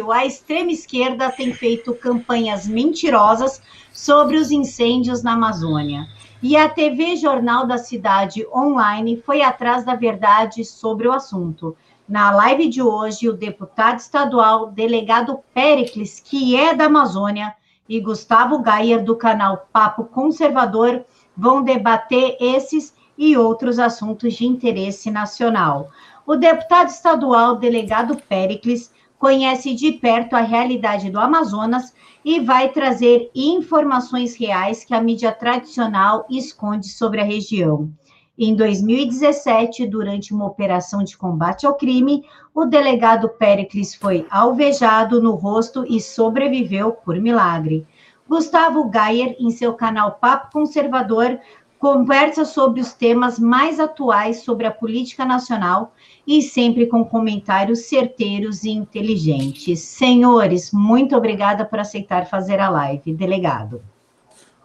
a extrema esquerda tem feito campanhas mentirosas sobre os incêndios na Amazônia. E a TV Jornal da Cidade Online foi atrás da verdade sobre o assunto. Na live de hoje, o deputado estadual, delegado Pericles, que é da Amazônia, e Gustavo Gayer, do canal Papo Conservador, vão debater esses e outros assuntos de interesse nacional. O deputado estadual, delegado Pericles, conhece de perto a realidade do Amazonas e vai trazer informações reais que a mídia tradicional esconde sobre a região. Em 2017, durante uma operação de combate ao crime, o delegado Pericles foi alvejado no rosto e sobreviveu por milagre. Gustavo Gayer, em seu canal Papo Conservador, conversa sobre os temas mais atuais sobre a política nacional e sempre com comentários certeiros e inteligentes. Senhores, muito obrigada por aceitar fazer a live. Delegado.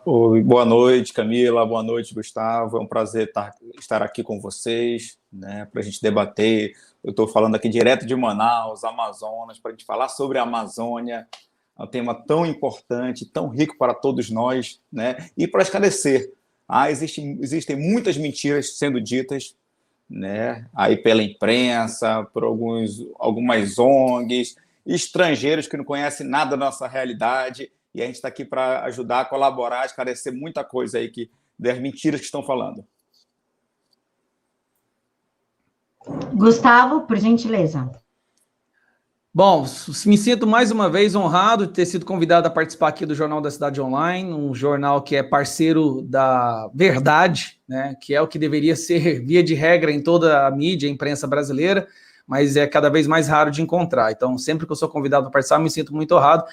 Oi, boa noite, Camila. Boa noite, Gustavo. É um prazer estar aqui com vocês, né, para a gente debater. Eu estou falando aqui direto de Manaus, Amazonas, para a gente falar sobre a Amazônia. É um tema tão importante, tão rico para todos nós, né? E para esclarecer ah, existe, existem muitas mentiras sendo ditas, né? Aí pela imprensa, por alguns, algumas ONGs, estrangeiros que não conhecem nada da nossa realidade, e a gente está aqui para ajudar, colaborar, esclarecer muita coisa aí que das mentiras que estão falando. Gustavo, por gentileza. Bom, me sinto mais uma vez honrado de ter sido convidado a participar aqui do Jornal da Cidade Online, um jornal que é parceiro da verdade, né, que é o que deveria ser via de regra em toda a mídia, a imprensa brasileira, mas é cada vez mais raro de encontrar. Então, sempre que eu sou convidado a participar, me sinto muito honrado.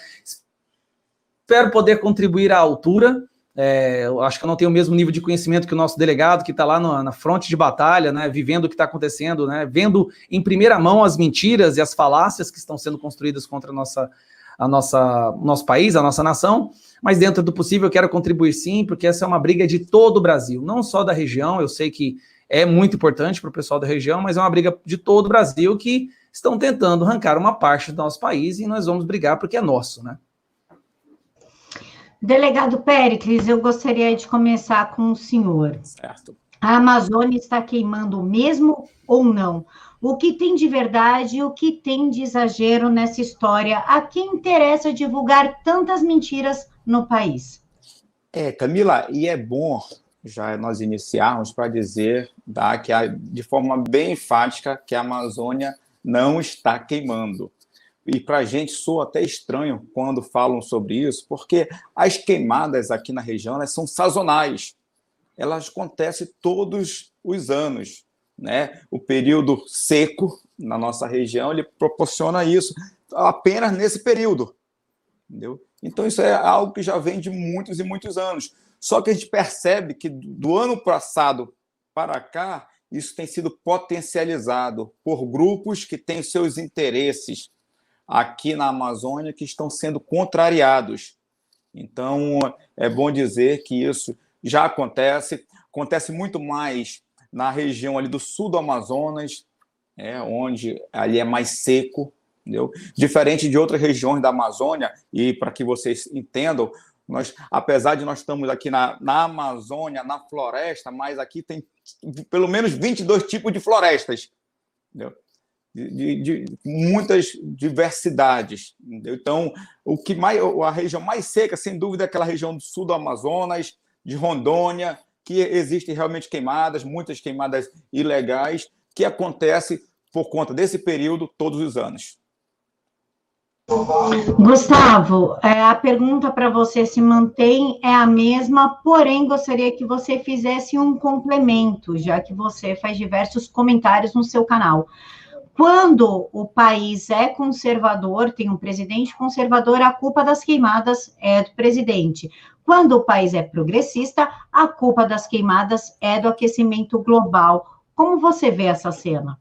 Espero poder contribuir à altura é, eu acho que eu não tenho o mesmo nível de conhecimento que o nosso delegado, que está lá no, na fronte de batalha, né, vivendo o que está acontecendo, né, vendo em primeira mão as mentiras e as falácias que estão sendo construídas contra a nossa, a nossa, nosso país, a nossa nação. Mas dentro do possível, eu quero contribuir sim, porque essa é uma briga de todo o Brasil, não só da região. Eu sei que é muito importante para o pessoal da região, mas é uma briga de todo o Brasil que estão tentando arrancar uma parte do nosso país e nós vamos brigar porque é nosso, né? Delegado Péricles, eu gostaria de começar com o senhor. Certo. A Amazônia está queimando mesmo ou não? O que tem de verdade e o que tem de exagero nessa história? A quem interessa divulgar tantas mentiras no país? É, Camila, e é bom já nós iniciarmos para dizer tá, que de forma bem enfática que a Amazônia não está queimando e para a gente soa até estranho quando falam sobre isso, porque as queimadas aqui na região são sazonais, elas acontecem todos os anos. Né? O período seco na nossa região ele proporciona isso apenas nesse período. Entendeu? Então, isso é algo que já vem de muitos e muitos anos. Só que a gente percebe que do ano passado para cá, isso tem sido potencializado por grupos que têm seus interesses aqui na Amazônia que estão sendo contrariados. Então, é bom dizer que isso já acontece, acontece muito mais na região ali do sul do Amazonas, é, onde ali é mais seco, entendeu? Diferente de outras regiões da Amazônia, e para que vocês entendam, nós, apesar de nós estamos aqui na, na Amazônia, na floresta, mas aqui tem pelo menos 22 tipos de florestas. Entendeu? De, de, muitas diversidades. Entendeu? Então, o que mais, a região mais seca, sem dúvida, é aquela região do sul do Amazonas, de Rondônia, que existem realmente queimadas, muitas queimadas ilegais, que acontece por conta desse período todos os anos. Gustavo, é, a pergunta para você se mantém é a mesma, porém gostaria que você fizesse um complemento, já que você faz diversos comentários no seu canal. Quando o país é conservador, tem um presidente conservador, a culpa das queimadas é do presidente. Quando o país é progressista, a culpa das queimadas é do aquecimento global. Como você vê essa cena?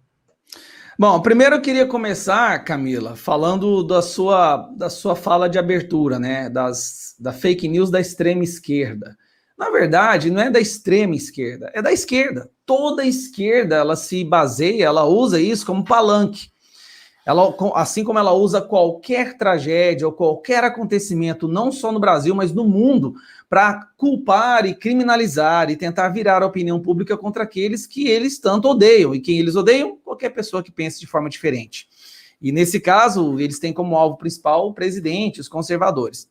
Bom, primeiro eu queria começar, Camila, falando da sua, da sua fala de abertura, né? Das, da fake news da extrema esquerda. Na verdade, não é da extrema esquerda, é da esquerda. Toda esquerda ela se baseia, ela usa isso como palanque. Ela, assim como ela usa qualquer tragédia ou qualquer acontecimento, não só no Brasil, mas no mundo, para culpar e criminalizar e tentar virar a opinião pública contra aqueles que eles tanto odeiam. E quem eles odeiam? Qualquer pessoa que pense de forma diferente. E nesse caso, eles têm como alvo principal o presidente, os conservadores.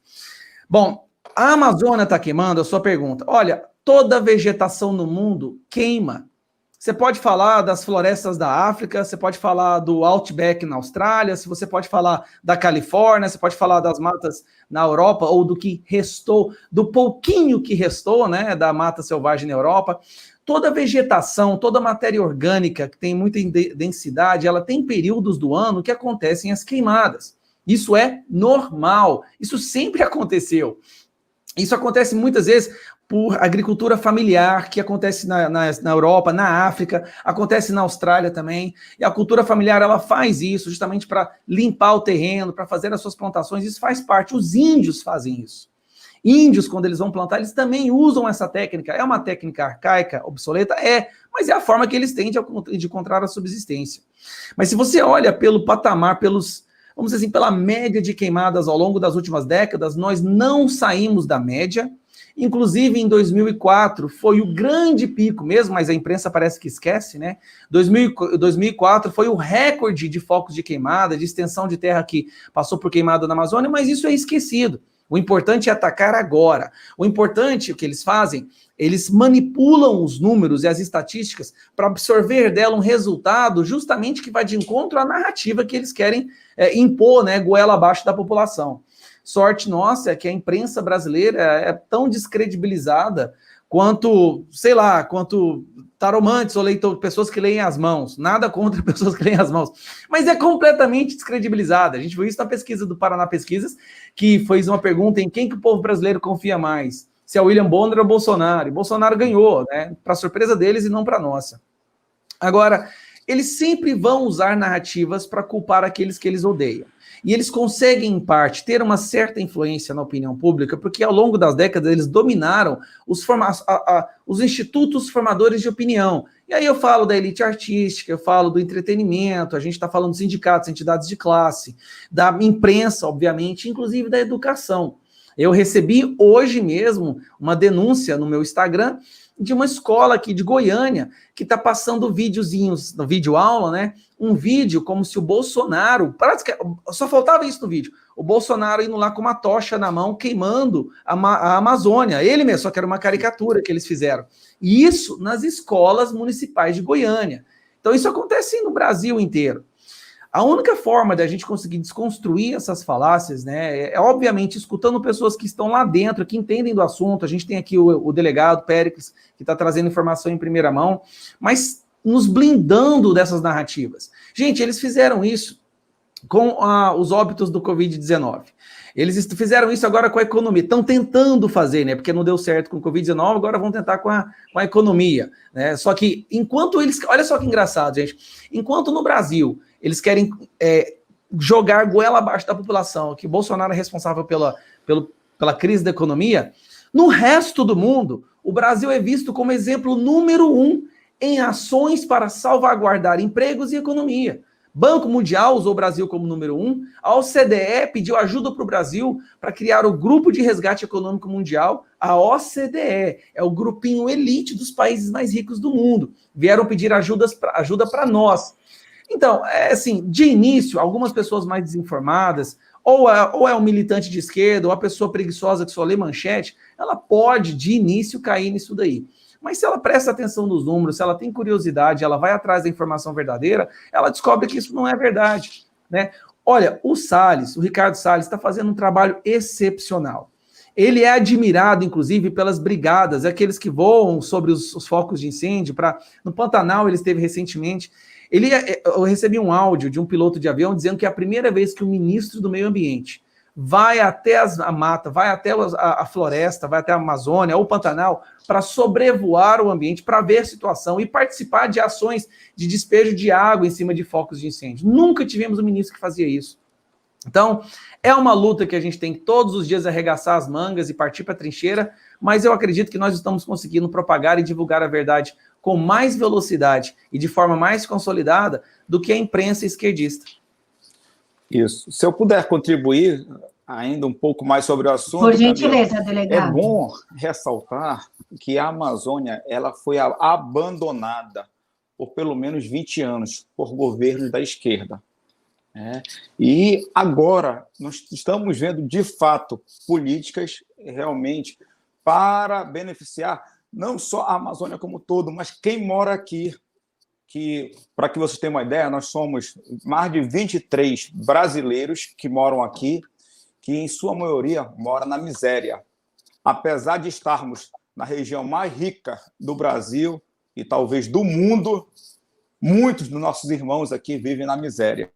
Bom, a Amazônia está queimando? A sua pergunta. Olha, toda vegetação no mundo queima. Você pode falar das florestas da África, você pode falar do Outback na Austrália, se você pode falar da Califórnia, você pode falar das matas na Europa ou do que restou, do pouquinho que restou, né, da mata selvagem na Europa. Toda vegetação, toda matéria orgânica que tem muita densidade, ela tem períodos do ano que acontecem as queimadas. Isso é normal, isso sempre aconteceu. Isso acontece muitas vezes por agricultura familiar, que acontece na, na, na, Europa, na África, acontece na Austrália também. E a cultura familiar ela faz isso justamente para limpar o terreno, para fazer as suas plantações. Isso faz parte. Os índios fazem isso. Índios, quando eles vão plantar, eles também usam essa técnica. É uma técnica arcaica, obsoleta? É, mas é a forma que eles têm de, de encontrar a subsistência. Mas se você olha pelo patamar, pelos, vamos dizer assim, pela média de queimadas ao longo das últimas décadas, nós não saímos da média Inclusive, em 2004, foi o grande pico mesmo, mas a imprensa parece que esquece, né? 2004 foi o recorde de focos de queimada, de extensão de terra que passou por queimada na Amazônia, mas isso é esquecido. O importante é atacar agora. O importante, o que eles fazem, eles manipulam os números e as estatísticas para absorver dela um resultado justamente que vai de encontro à narrativa que eles querem é, impor, né, goela abaixo da população. Sorte nossa é que a imprensa brasileira é tão descredibilizada quanto, sei lá, quanto taromantes ou leitor, pessoas que leem as mãos. Nada contra pessoas que leem as mãos. Mas é completamente descredibilizada. A gente viu isso na pesquisa do Paraná Pesquisas, que fez uma pergunta em quem que o povo brasileiro confia mais. Se é William Bonner ou Bolsonaro. E Bolsonaro ganhou, né? Para surpresa deles e não para nossa. Agora, eles sempre vão usar narrativas para culpar aqueles que eles odeiam. E eles conseguem, em parte, ter uma certa influência na opinião pública, porque ao longo das décadas eles dominaram os, forma a, a, os institutos formadores de opinião. E aí eu falo da elite artística, eu falo do entretenimento, a gente está falando dos sindicatos, entidades de classe, da imprensa, obviamente, inclusive da educação. Eu recebi hoje mesmo uma denúncia no meu Instagram de uma escola aqui de Goiânia que está passando videozinhos, no vídeo aula, né? Um vídeo como se o Bolsonaro, só faltava isso no vídeo, o Bolsonaro indo lá com uma tocha na mão queimando a, a Amazônia, ele mesmo, só que era uma caricatura que eles fizeram. E isso nas escolas municipais de Goiânia. Então isso acontece no Brasil inteiro. A única forma de a gente conseguir desconstruir essas falácias, né, é obviamente escutando pessoas que estão lá dentro, que entendem do assunto. A gente tem aqui o, o delegado Péricles, que está trazendo informação em primeira mão, mas nos blindando dessas narrativas. Gente, eles fizeram isso com ah, os óbitos do Covid-19. Eles fizeram isso agora com a economia, estão tentando fazer, né? Porque não deu certo com o Covid-19, agora vão tentar com a, com a economia. Né? Só que enquanto eles. Olha só que engraçado, gente. Enquanto no Brasil eles querem é, jogar goela abaixo da população, que Bolsonaro é responsável pela, pela crise da economia, no resto do mundo, o Brasil é visto como exemplo número um em ações para salvaguardar empregos e economia. Banco Mundial usou o Brasil como número um. A OCDE pediu ajuda para o Brasil para criar o Grupo de Resgate Econômico Mundial. A OCDE é o grupinho elite dos países mais ricos do mundo. Vieram pedir ajudas ajuda para nós. Então, é assim, de início, algumas pessoas mais desinformadas, ou é, ou é um militante de esquerda, ou a pessoa preguiçosa que só lê manchete, ela pode, de início, cair nisso daí. Mas se ela presta atenção nos números, se ela tem curiosidade, ela vai atrás da informação verdadeira, ela descobre que isso não é verdade. Né? Olha, o Salles, o Ricardo Salles, está fazendo um trabalho excepcional. Ele é admirado, inclusive, pelas brigadas, aqueles que voam sobre os, os focos de incêndio. Pra, no Pantanal, ele esteve recentemente. Ele, é, é, eu recebi um áudio de um piloto de avião dizendo que é a primeira vez que o ministro do Meio Ambiente vai até as, a mata, vai até a, a, floresta, vai até a Amazônia ou o Pantanal para sobrevoar o ambiente, para ver a situação e participar de ações de despejo de água em cima de focos de incêndio. Nunca tivemos um ministro que fazia isso. Então, é uma luta que a gente tem que todos os dias arregaçar as mangas e partir para a trincheira, mas eu acredito que nós estamos conseguindo propagar e divulgar a verdade com mais velocidade e de forma mais consolidada do que a imprensa esquerdista. Isso. Se eu puder contribuir ainda um pouco mais sobre o assunto. Por gentileza, Camila, delegado. É bom ressaltar que a Amazônia ela foi abandonada por pelo menos 20 anos por governos da esquerda. É. E agora nós estamos vendo, de fato, políticas realmente para beneficiar não só a Amazônia como todo, mas quem mora aqui. Que, para que vocês tenham uma ideia, nós somos mais de 23 brasileiros que moram aqui, que em sua maioria mora na miséria. Apesar de estarmos na região mais rica do Brasil e talvez do mundo, muitos dos nossos irmãos aqui vivem na miséria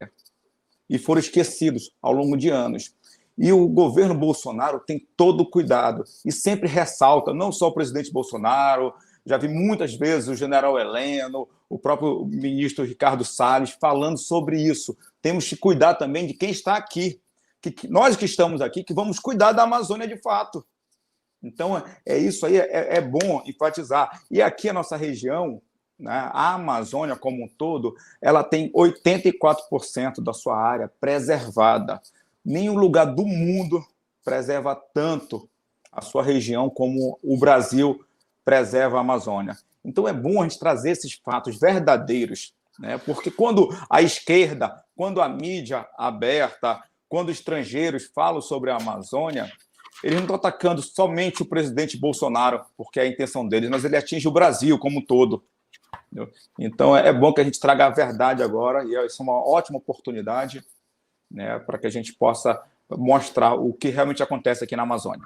e foram esquecidos ao longo de anos. E o governo Bolsonaro tem todo o cuidado e sempre ressalta, não só o presidente Bolsonaro, já vi muitas vezes o general Heleno, o próprio ministro Ricardo Salles falando sobre isso. Temos que cuidar também de quem está aqui, que, nós que estamos aqui, que vamos cuidar da Amazônia de fato. Então, é isso aí, é, é bom enfatizar. E aqui a nossa região, né, a Amazônia como um todo, ela tem 84% da sua área preservada. Nenhum lugar do mundo preserva tanto a sua região como o Brasil preserva a Amazônia. Então é bom a gente trazer esses fatos verdadeiros, né? porque quando a esquerda, quando a mídia aberta, quando estrangeiros falam sobre a Amazônia, eles não estão atacando somente o presidente Bolsonaro, porque é a intenção deles, mas ele atinge o Brasil como um todo. Entendeu? Então é bom que a gente traga a verdade agora, e isso é uma ótima oportunidade né, para que a gente possa mostrar o que realmente acontece aqui na Amazônia.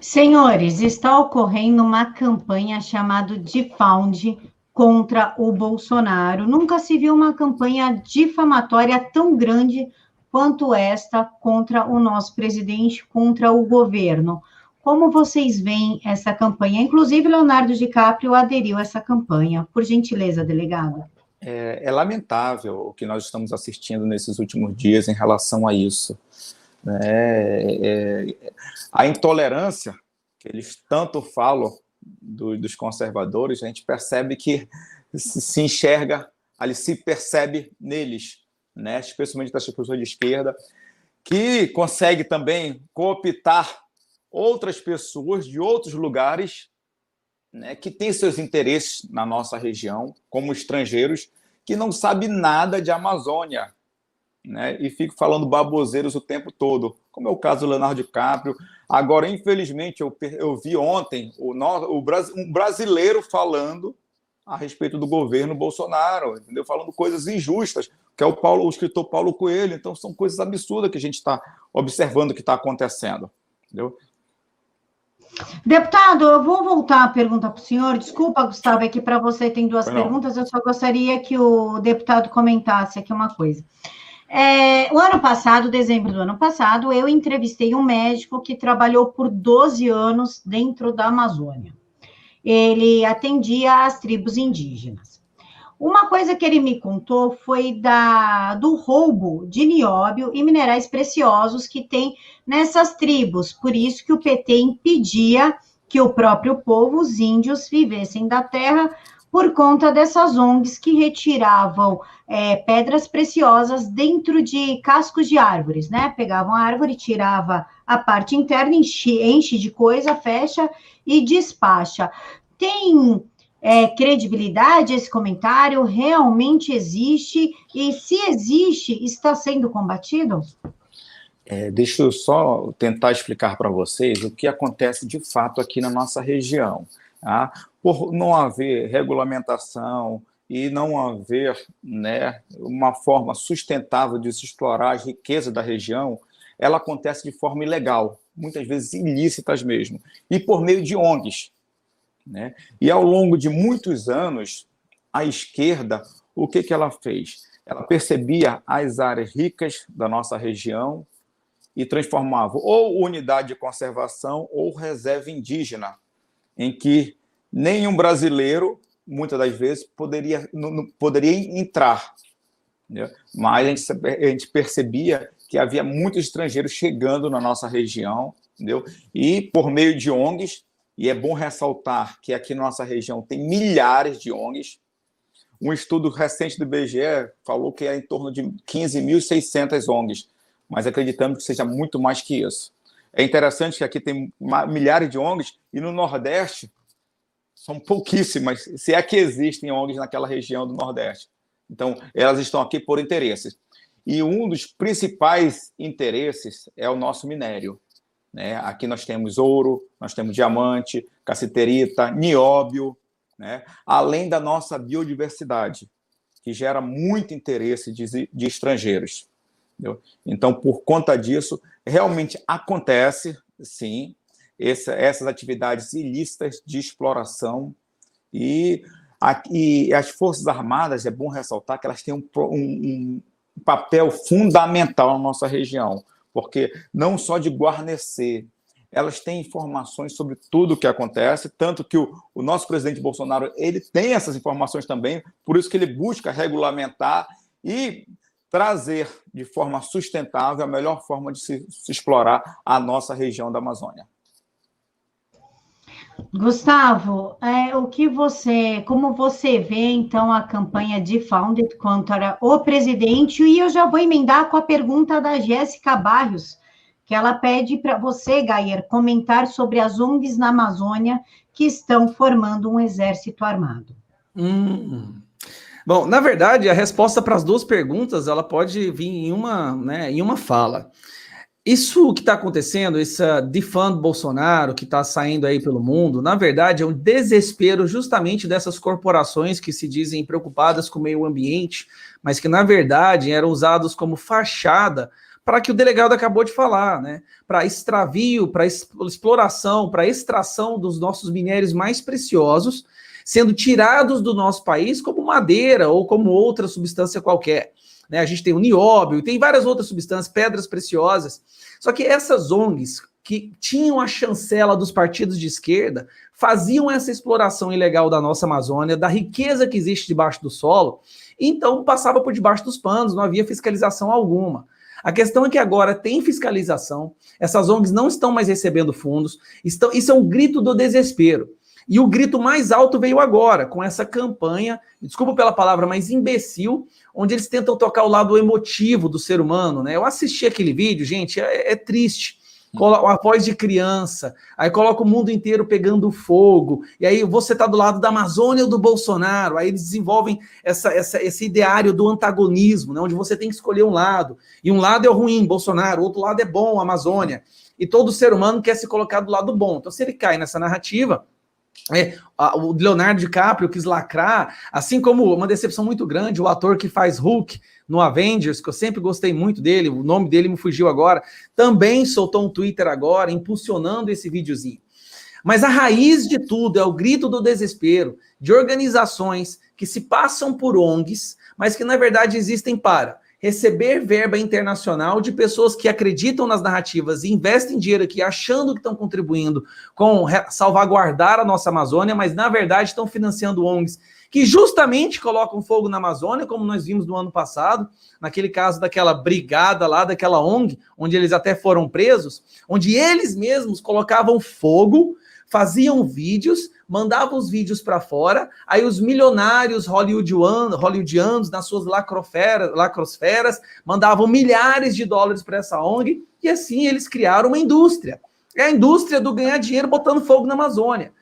Senhores, está ocorrendo uma campanha chamada Defound contra o Bolsonaro. Nunca se viu uma campanha difamatória tão grande quanto esta contra o nosso presidente, contra o governo. Como vocês veem essa campanha? Inclusive, Leonardo DiCaprio aderiu a essa campanha. Por gentileza, delegado. É, é lamentável o que nós estamos assistindo nesses últimos dias em relação a isso. É, é, a intolerância que eles tanto falam do, dos conservadores, a gente percebe que se enxerga, ali se percebe neles né, especialmente das pessoas de esquerda, que consegue também cooptar outras pessoas de outros lugares né, que têm seus interesses na nossa região, como estrangeiros, que não sabem nada de Amazônia, né, e ficam falando baboseiros o tempo todo, como é o caso do Leonardo DiCaprio. Agora, infelizmente, eu, eu vi ontem o, o, um brasileiro falando a respeito do governo Bolsonaro, entendeu? Falando coisas injustas, que é o Paulo, o escritor Paulo Coelho. Então são coisas absurdas que a gente está observando que está acontecendo, entendeu? Deputado, eu vou voltar a pergunta para o senhor. Desculpa, Gustavo, é que para você tem duas perguntas. Eu só gostaria que o deputado comentasse aqui uma coisa. É, o ano passado, dezembro do ano passado, eu entrevistei um médico que trabalhou por 12 anos dentro da Amazônia ele atendia as tribos indígenas. Uma coisa que ele me contou foi da, do roubo de nióbio e minerais preciosos que tem nessas tribos. Por isso que o PT impedia que o próprio povo, os índios, vivessem da terra por conta dessas ONGs que retiravam é, pedras preciosas dentro de cascos de árvores, né? Pegavam a árvore, tirava a parte interna, enche, enche de coisa, fecha e despacha. Tem é, credibilidade esse comentário? Realmente existe? E se existe, está sendo combatido? É, deixa eu só tentar explicar para vocês o que acontece de fato aqui na nossa região. Tá? Por não haver regulamentação e não haver né, uma forma sustentável de se explorar as riquezas da região, ela acontece de forma ilegal, muitas vezes ilícitas mesmo, e por meio de ONGs. Né? E ao longo de muitos anos, a esquerda, o que, que ela fez? Ela percebia as áreas ricas da nossa região e transformava ou unidade de conservação ou reserva indígena, em que nenhum brasileiro, muitas das vezes, poderia, não, poderia entrar. Né? Mas a gente, a gente percebia que havia muitos estrangeiros chegando na nossa região, entendeu? E por meio de ONGs, e é bom ressaltar que aqui na nossa região tem milhares de ONGs. Um estudo recente do IBGE falou que é em torno de 15.600 ONGs, mas acreditamos que seja muito mais que isso. É interessante que aqui tem milhares de ONGs e no Nordeste são pouquíssimas, se é que existem ONGs naquela região do Nordeste. Então, elas estão aqui por interesses. E um dos principais interesses é o nosso minério. Né? Aqui nós temos ouro, nós temos diamante, cassiterita, nióbio, né? além da nossa biodiversidade, que gera muito interesse de, de estrangeiros. Entendeu? Então, por conta disso, realmente acontece, sim, essa, essas atividades ilícitas de exploração e, e, as Forças Armadas, é bom ressaltar que elas têm um, um, um papel fundamental na nossa região, porque não só de guarnecer, elas têm informações sobre tudo o que acontece, tanto que o, o, nosso presidente Bolsonaro ele tem essas informações também, por isso que ele busca regulamentar e trazer de forma sustentável a melhor forma de se, se explorar a nossa região da Amazônia. Gustavo, é, o que você, como você vê então a campanha de Founded contra o presidente? E eu já vou emendar com a pergunta da Jéssica Barrios, que ela pede para você, Gayer, comentar sobre as ONGs na Amazônia que estão formando um exército armado. Hum. Bom, na verdade, a resposta para as duas perguntas ela pode vir em uma, né, em uma fala. Isso que está acontecendo, esse defund Bolsonaro que está saindo aí pelo mundo, na verdade é um desespero justamente dessas corporações que se dizem preocupadas com o meio ambiente, mas que na verdade eram usados como fachada para que o delegado acabou de falar, né? Para extravio, para exploração, para extração dos nossos minérios mais preciosos, sendo tirados do nosso país como madeira ou como outra substância qualquer. Né? A gente tem o nióbio tem várias outras substâncias, pedras preciosas. Só que essas ONGs que tinham a chancela dos partidos de esquerda faziam essa exploração ilegal da nossa Amazônia, da riqueza que existe debaixo do solo, então passava por debaixo dos panos, não havia fiscalização alguma. A questão é que agora tem fiscalização, essas ONGs não estão mais recebendo fundos, estão, isso é um grito do desespero. E o grito mais alto veio agora, com essa campanha, desculpa pela palavra, mas imbecil, onde eles tentam tocar o lado emotivo do ser humano, né? Eu assisti aquele vídeo, gente, é, é triste a voz de criança, aí coloca o mundo inteiro pegando fogo, e aí você está do lado da Amazônia ou do Bolsonaro, aí eles desenvolvem essa, essa, esse ideário do antagonismo, né, onde você tem que escolher um lado, e um lado é o ruim, Bolsonaro, outro lado é bom, Amazônia, e todo ser humano quer se colocar do lado bom. Então, se ele cai nessa narrativa, é, o Leonardo DiCaprio quis lacrar, assim como uma decepção muito grande, o ator que faz Hulk no Avengers, que eu sempre gostei muito dele, o nome dele me fugiu agora, também soltou um Twitter agora, impulsionando esse videozinho. Mas a raiz de tudo é o grito do desespero de organizações que se passam por ONGs, mas que na verdade existem para receber verba internacional de pessoas que acreditam nas narrativas e investem dinheiro aqui achando que estão contribuindo com salvaguardar a nossa Amazônia, mas na verdade estão financiando ONGs que justamente colocam fogo na Amazônia, como nós vimos no ano passado, naquele caso daquela brigada lá, daquela ONG, onde eles até foram presos, onde eles mesmos colocavam fogo, faziam vídeos mandava os vídeos para fora, aí os milionários hollywoodianos, hollywoodianos nas suas lacrosferas mandavam milhares de dólares para essa ONG, e assim eles criaram uma indústria. É a indústria do ganhar dinheiro botando fogo na Amazônia.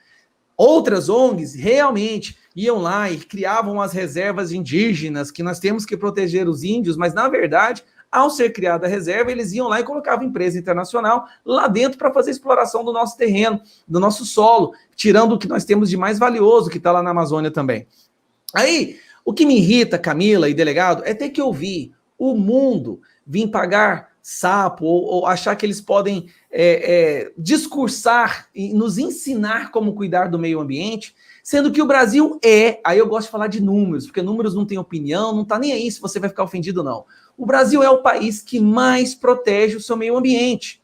Outras ONGs realmente iam lá e criavam as reservas indígenas, que nós temos que proteger os índios, mas na verdade ao ser criada a reserva, eles iam lá e colocavam empresa internacional lá dentro para fazer exploração do nosso terreno, do nosso solo, tirando o que nós temos de mais valioso que está lá na Amazônia também. Aí, o que me irrita, Camila e delegado, é ter que ouvir o mundo vir pagar sapo ou, ou achar que eles podem é, é, discursar e nos ensinar como cuidar do meio ambiente, sendo que o Brasil é, aí eu gosto de falar de números, porque números não têm opinião, não está nem aí se você vai ficar ofendido ou não. O Brasil é o país que mais protege o seu meio ambiente.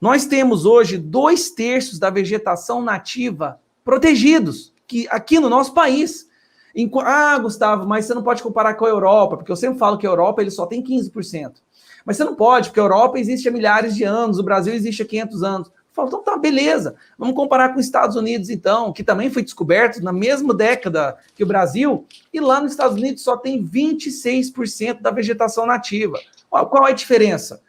Nós temos hoje dois terços da vegetação nativa protegidos que aqui no nosso país. Ah, Gustavo, mas você não pode comparar com a Europa, porque eu sempre falo que a Europa ele só tem 15%. Mas você não pode, porque a Europa existe há milhares de anos, o Brasil existe há 500 anos. Falo, então tá, beleza. Vamos comparar com os Estados Unidos, então, que também foi descoberto na mesma década que o Brasil, e lá nos Estados Unidos só tem 26% da vegetação nativa. Qual é a diferença?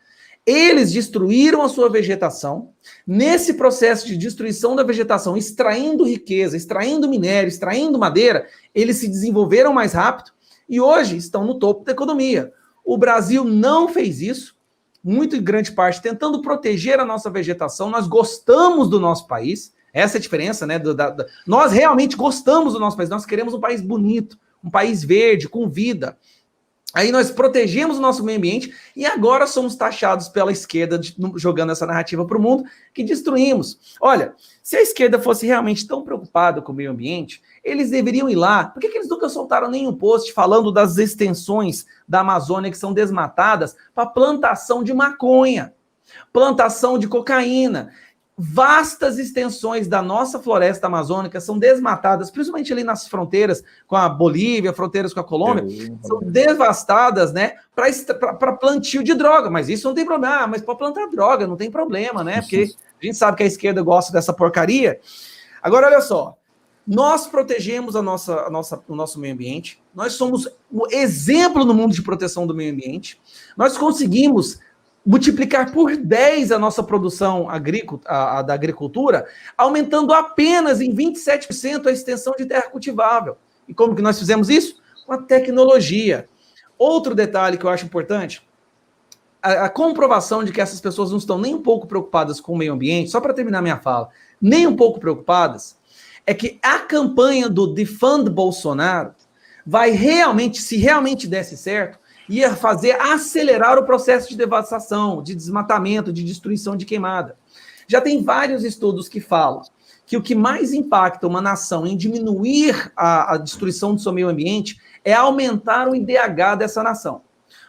Eles destruíram a sua vegetação. Nesse processo de destruição da vegetação, extraindo riqueza, extraindo minério, extraindo madeira, eles se desenvolveram mais rápido e hoje estão no topo da economia. O Brasil não fez isso, muito em grande parte tentando proteger a nossa vegetação. Nós gostamos do nosso país, essa é a diferença, né? Do, da, da... Nós realmente gostamos do nosso país, nós queremos um país bonito, um país verde, com vida. Aí nós protegemos o nosso meio ambiente e agora somos taxados pela esquerda, de, jogando essa narrativa para o mundo, que destruímos. Olha, se a esquerda fosse realmente tão preocupada com o meio ambiente, eles deveriam ir lá. Por que, que eles nunca soltaram nenhum post falando das extensões da Amazônia que são desmatadas para plantação de maconha, plantação de cocaína? vastas extensões da nossa floresta amazônica são desmatadas, principalmente ali nas fronteiras com a Bolívia, fronteiras com a Colômbia, são devastadas, né, para plantio de droga. Mas isso não tem problema. Ah, mas para plantar droga não tem problema, né? Porque a gente sabe que a esquerda gosta dessa porcaria. Agora, olha só. Nós protegemos a nossa, a nossa, o nosso meio ambiente. Nós somos o exemplo no mundo de proteção do meio ambiente. Nós conseguimos multiplicar por 10 a nossa produção agrícola, a, a da agricultura, aumentando apenas em 27% a extensão de terra cultivável. E como que nós fizemos isso? Com a tecnologia. Outro detalhe que eu acho importante, a, a, comprovação de que essas pessoas não estão nem um pouco preocupadas com o meio ambiente, só para terminar minha fala, nem um pouco preocupadas, é que a campanha do Defund Bolsonaro vai realmente, se realmente desse certo, ia fazer acelerar o processo de devastação, de desmatamento, de destruição de queimada. Já tem vários estudos que falam que o que mais impacta uma nação em diminuir a, a destruição do seu meio ambiente é aumentar o IDH dessa nação.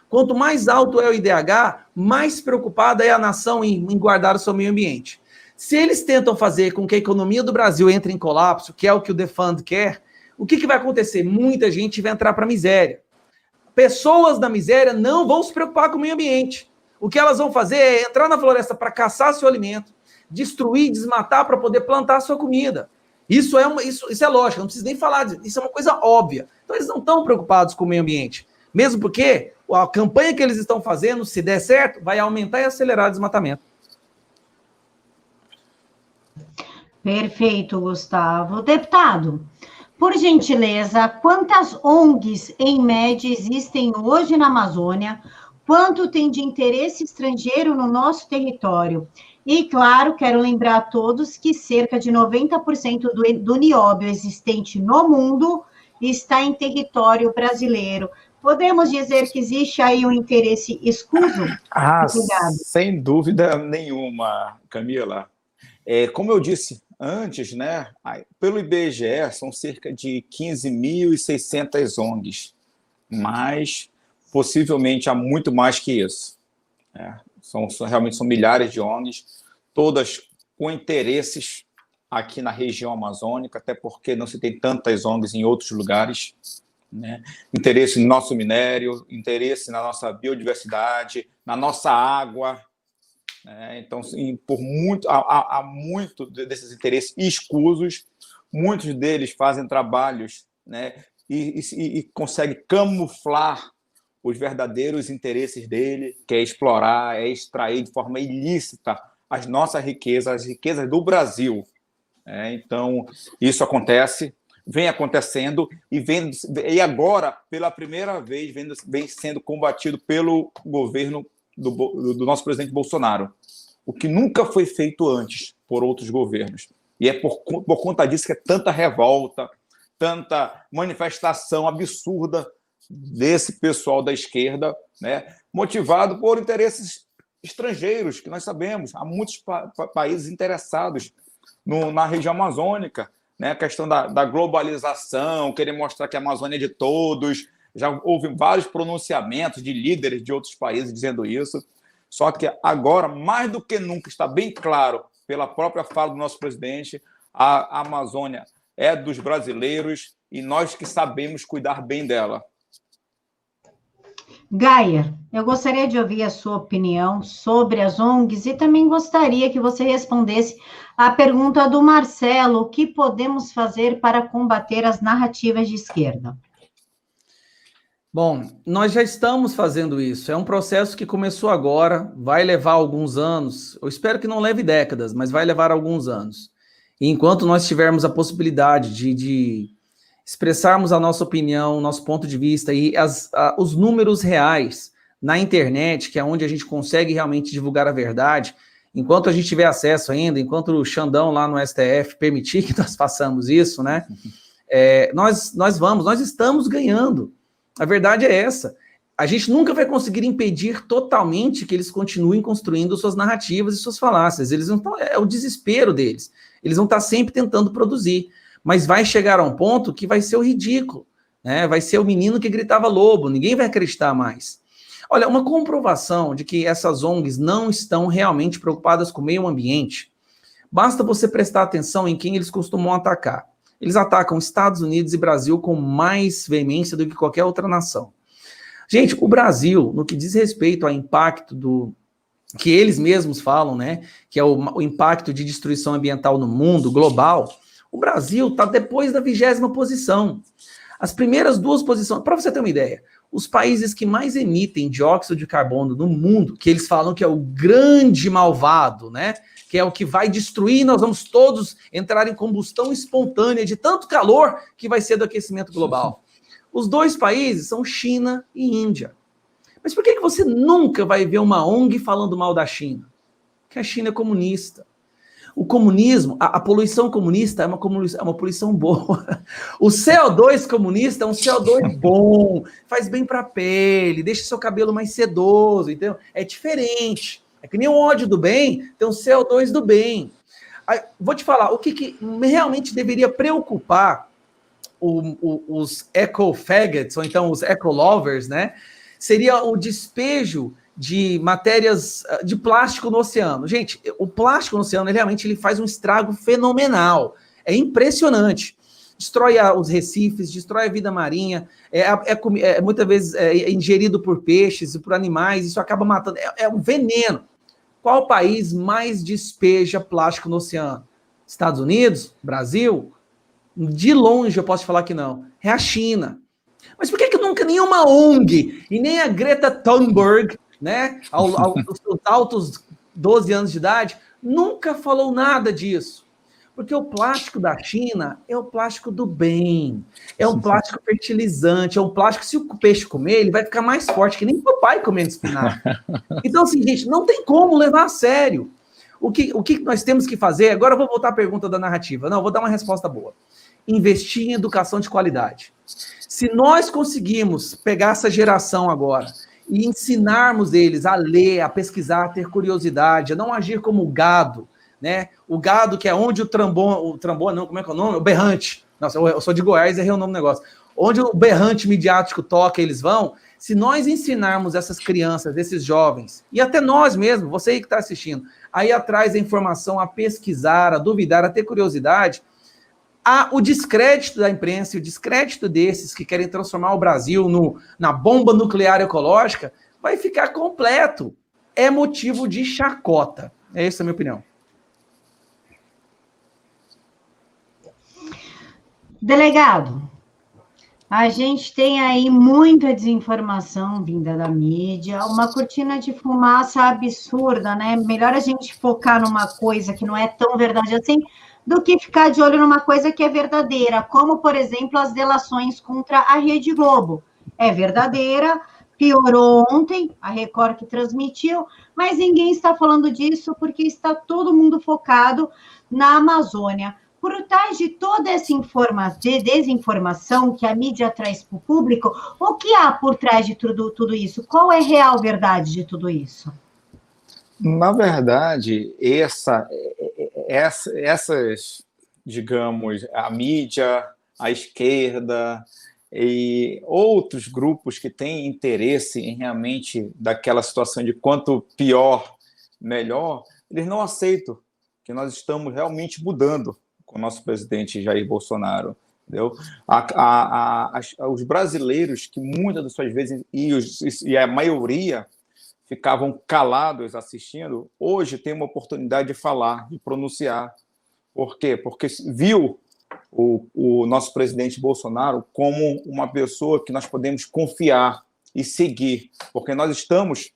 Quanto mais alto é o IDH, mais preocupada é a nação em, em guardar o seu meio ambiente. Se eles tentam fazer com que a economia do Brasil entre em colapso, que é o que o Defund quer, o que, que vai acontecer? Muita gente vai entrar para a miséria pessoas da miséria não vão se preocupar com o meio ambiente. O que elas vão fazer é entrar na floresta para caçar seu alimento, destruir, desmatar para poder plantar sua comida. Isso é, uma, isso, isso é lógico, não preciso nem falar disso. Isso é uma coisa óbvia. Então, eles não estão preocupados com o meio ambiente. Mesmo porque a campanha que eles estão fazendo, se der certo, vai aumentar e acelerar o desmatamento. Perfeito, Gustavo. Deputado, por gentileza, quantas ONGs em média existem hoje na Amazônia? Quanto tem de interesse estrangeiro no nosso território? E, claro, quero lembrar a todos que cerca de 90% do, do nióbio existente no mundo está em território brasileiro. Podemos dizer que existe aí um interesse escuso? Ah, sem dúvida nenhuma, Camila. É, como eu disse Antes, né, pelo IBGE, são cerca de 15.600 ONGs, mas possivelmente há muito mais que isso. É, são, são, realmente são milhares de ONGs, todas com interesses aqui na região amazônica, até porque não se tem tantas ONGs em outros lugares. Né? Interesse no nosso minério, interesse na nossa biodiversidade, na nossa água, né? Então, por muito, há, há muito desses interesses escusos, muitos deles fazem trabalhos né? e, e, e conseguem camuflar os verdadeiros interesses dele, que é explorar, é extrair de forma ilícita as nossas riquezas, as riquezas do Brasil. É, então, isso acontece, vem acontecendo e, vem, e agora, pela primeira vez, vem, vem sendo combatido pelo governo do, do nosso presidente Bolsonaro, o que nunca foi feito antes por outros governos. E é por, por conta disso que é tanta revolta, tanta manifestação absurda desse pessoal da esquerda, né, motivado por interesses estrangeiros, que nós sabemos, há muitos pa países interessados no, na região amazônica, né, a questão da, da, globalização, querer mostrar que a Amazônia é de todos, já houve vários pronunciamentos de líderes de outros países dizendo isso. Só que agora, mais do que nunca, está bem claro, pela própria fala do nosso presidente, a Amazônia é dos brasileiros e nós que sabemos cuidar bem dela. Gaia, eu gostaria de ouvir a sua opinião sobre as ONGs e também gostaria que você respondesse a pergunta do Marcelo: o que podemos fazer para combater as narrativas de esquerda? Bom, nós já estamos fazendo isso. É um processo que começou agora, vai levar alguns anos. Eu espero que não leve décadas, mas vai levar alguns anos. E enquanto nós tivermos a possibilidade de, de expressarmos a nossa opinião, nosso ponto de vista e as, a, os números reais na internet, que é onde a gente consegue realmente divulgar a verdade, enquanto a gente tiver acesso ainda, enquanto o Xandão lá no STF permitir que nós façamos isso, né? É, nós, nós vamos, nós estamos ganhando. A verdade é essa. A gente nunca vai conseguir impedir totalmente que eles continuem construindo suas narrativas e suas falácias. Eles não é o desespero deles. Eles vão estar sempre tentando produzir, mas vai chegar a um ponto que vai ser o ridículo, né? Vai ser o menino que gritava lobo, ninguém vai acreditar mais. Olha, uma comprovação de que essas ONGs não estão realmente preocupadas com o meio ambiente. Basta você prestar atenção em quem eles costumam atacar. Eles atacam Estados Unidos e Brasil com mais veemência do que qualquer outra nação. Gente, o Brasil, no que diz respeito ao impacto do que eles mesmos falam, né, que é o, o impacto de destruição ambiental no mundo global, o Brasil está depois da vigésima posição. As primeiras duas posições, para você ter uma ideia, os países que mais emitem dióxido de carbono no mundo, que eles falam que é o grande malvado, né? Que é o que vai destruir, nós vamos todos entrar em combustão espontânea de tanto calor que vai ser do aquecimento global. Os dois países são China e Índia. Mas por que, que você nunca vai ver uma ONG falando mal da China? Que a China é comunista. O comunismo, a, a poluição comunista é uma, é uma poluição boa. O CO2 comunista é um CO2 bom, faz bem para a pele, deixa seu cabelo mais sedoso, entendeu? É diferente. É que nem o ódio do bem, tem o CO2 do bem. Aí, vou te falar, o que, que realmente deveria preocupar o, o, os eco-faggots, ou então os eco-lovers, né? Seria o despejo de matérias ah, de plástico no oceano. Gente, o plástico no oceano, ele, realmente ele faz um estrago fenomenal. É impressionante. Destrói os recifes, destrói a vida marinha, é, é, é muitas vezes é ingerido por peixes e por animais, isso acaba matando. É, é um veneno. Qual país mais despeja plástico no oceano? Estados Unidos? Brasil? De longe eu posso falar que não. É a China. Mas por que, que nunca nenhuma ONG e nem a Greta Thunberg, né, aos, aos altos 12 anos de idade, nunca falou nada disso? Porque o plástico da China é o plástico do bem, é um plástico fertilizante, é um plástico, se o peixe comer, ele vai ficar mais forte, que nem o papai comendo espinafre. Então, assim, gente, não tem como levar a sério. O que, o que nós temos que fazer? Agora eu vou voltar à pergunta da narrativa. Não, vou dar uma resposta boa. Investir em educação de qualidade. Se nós conseguimos pegar essa geração agora e ensinarmos eles a ler, a pesquisar, a ter curiosidade, a não agir como gado, né? O gado, que é onde o trambon, o trambon, não, como é que é o nome? O berrante. Nossa, eu sou de Goiás, errei o nome do negócio. Onde o berrante midiático toca, eles vão. Se nós ensinarmos essas crianças, esses jovens, e até nós mesmos, você aí que está assistindo, aí atrás da informação, a pesquisar, a duvidar, a ter curiosidade, a, o descrédito da imprensa e o descrédito desses que querem transformar o Brasil no, na bomba nuclear ecológica vai ficar completo. É motivo de chacota. É essa a minha opinião. Delegado, a gente tem aí muita desinformação vinda da mídia, uma cortina de fumaça absurda, né? Melhor a gente focar numa coisa que não é tão verdade assim, do que ficar de olho numa coisa que é verdadeira, como, por exemplo, as delações contra a Rede Globo. É verdadeira, piorou ontem, a Record que transmitiu, mas ninguém está falando disso porque está todo mundo focado na Amazônia por trás de toda essa informação, de desinformação que a mídia traz para o público, o que há por trás de tudo, tudo isso? Qual é a real verdade de tudo isso? Na verdade, essa, essa, essas, digamos, a mídia, a esquerda e outros grupos que têm interesse em realmente daquela situação de quanto pior, melhor, eles não aceitam que nós estamos realmente mudando com o nosso presidente Jair Bolsonaro. Entendeu? A, a, a, os brasileiros, que muitas das suas vezes, e, os, e a maioria, ficavam calados assistindo, hoje tem uma oportunidade de falar, de pronunciar. Por quê? Porque viu o, o nosso presidente Bolsonaro como uma pessoa que nós podemos confiar e seguir, porque nós estamos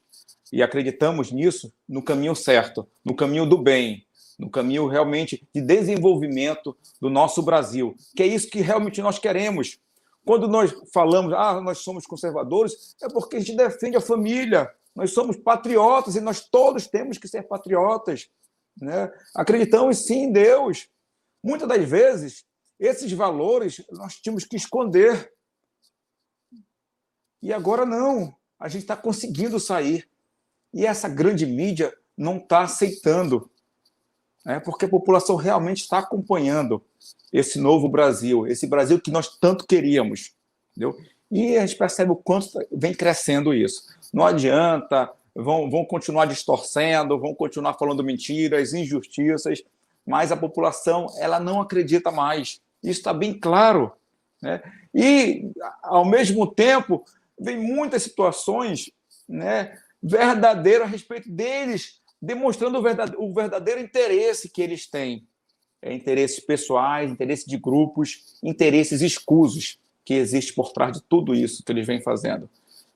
e acreditamos nisso no caminho certo, no caminho do bem, no caminho realmente de desenvolvimento do nosso Brasil, que é isso que realmente nós queremos. Quando nós falamos, ah, nós somos conservadores, é porque a gente defende a família, nós somos patriotas e nós todos temos que ser patriotas. Né? Acreditamos sim em Deus. Muitas das vezes, esses valores nós tínhamos que esconder. E agora não, a gente está conseguindo sair. E essa grande mídia não está aceitando né, porque a população realmente está acompanhando esse novo Brasil, esse Brasil que nós tanto queríamos. Entendeu? E a gente percebe o quanto vem crescendo isso. Não adianta, vão, vão continuar distorcendo, vão continuar falando mentiras, injustiças, mas a população ela não acredita mais. Isso está bem claro. Né? E, ao mesmo tempo, vem muitas situações né, verdadeiras a respeito deles demonstrando o verdadeiro, interesse que eles têm. É, interesses pessoais, interesses de grupos, interesses escusos que existe por trás de tudo isso que eles vêm fazendo.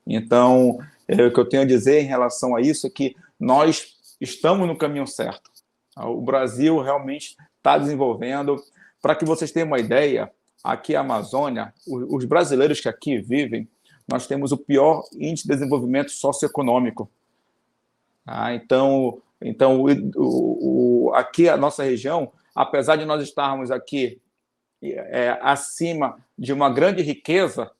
Então, é, o que eu tenho a dizer em relação a isso é que nós estamos no caminho certo. O Brasil realmente está desenvolvendo. Para que vocês tenham uma ideia, aqui a Amazônia, os brasileiros que aqui vivem, nós temos o pior índice de desenvolvimento socioeconômico ah, então, então o, o, aqui a nossa região, apesar de nós estarmos aqui é, acima de uma grande riqueza,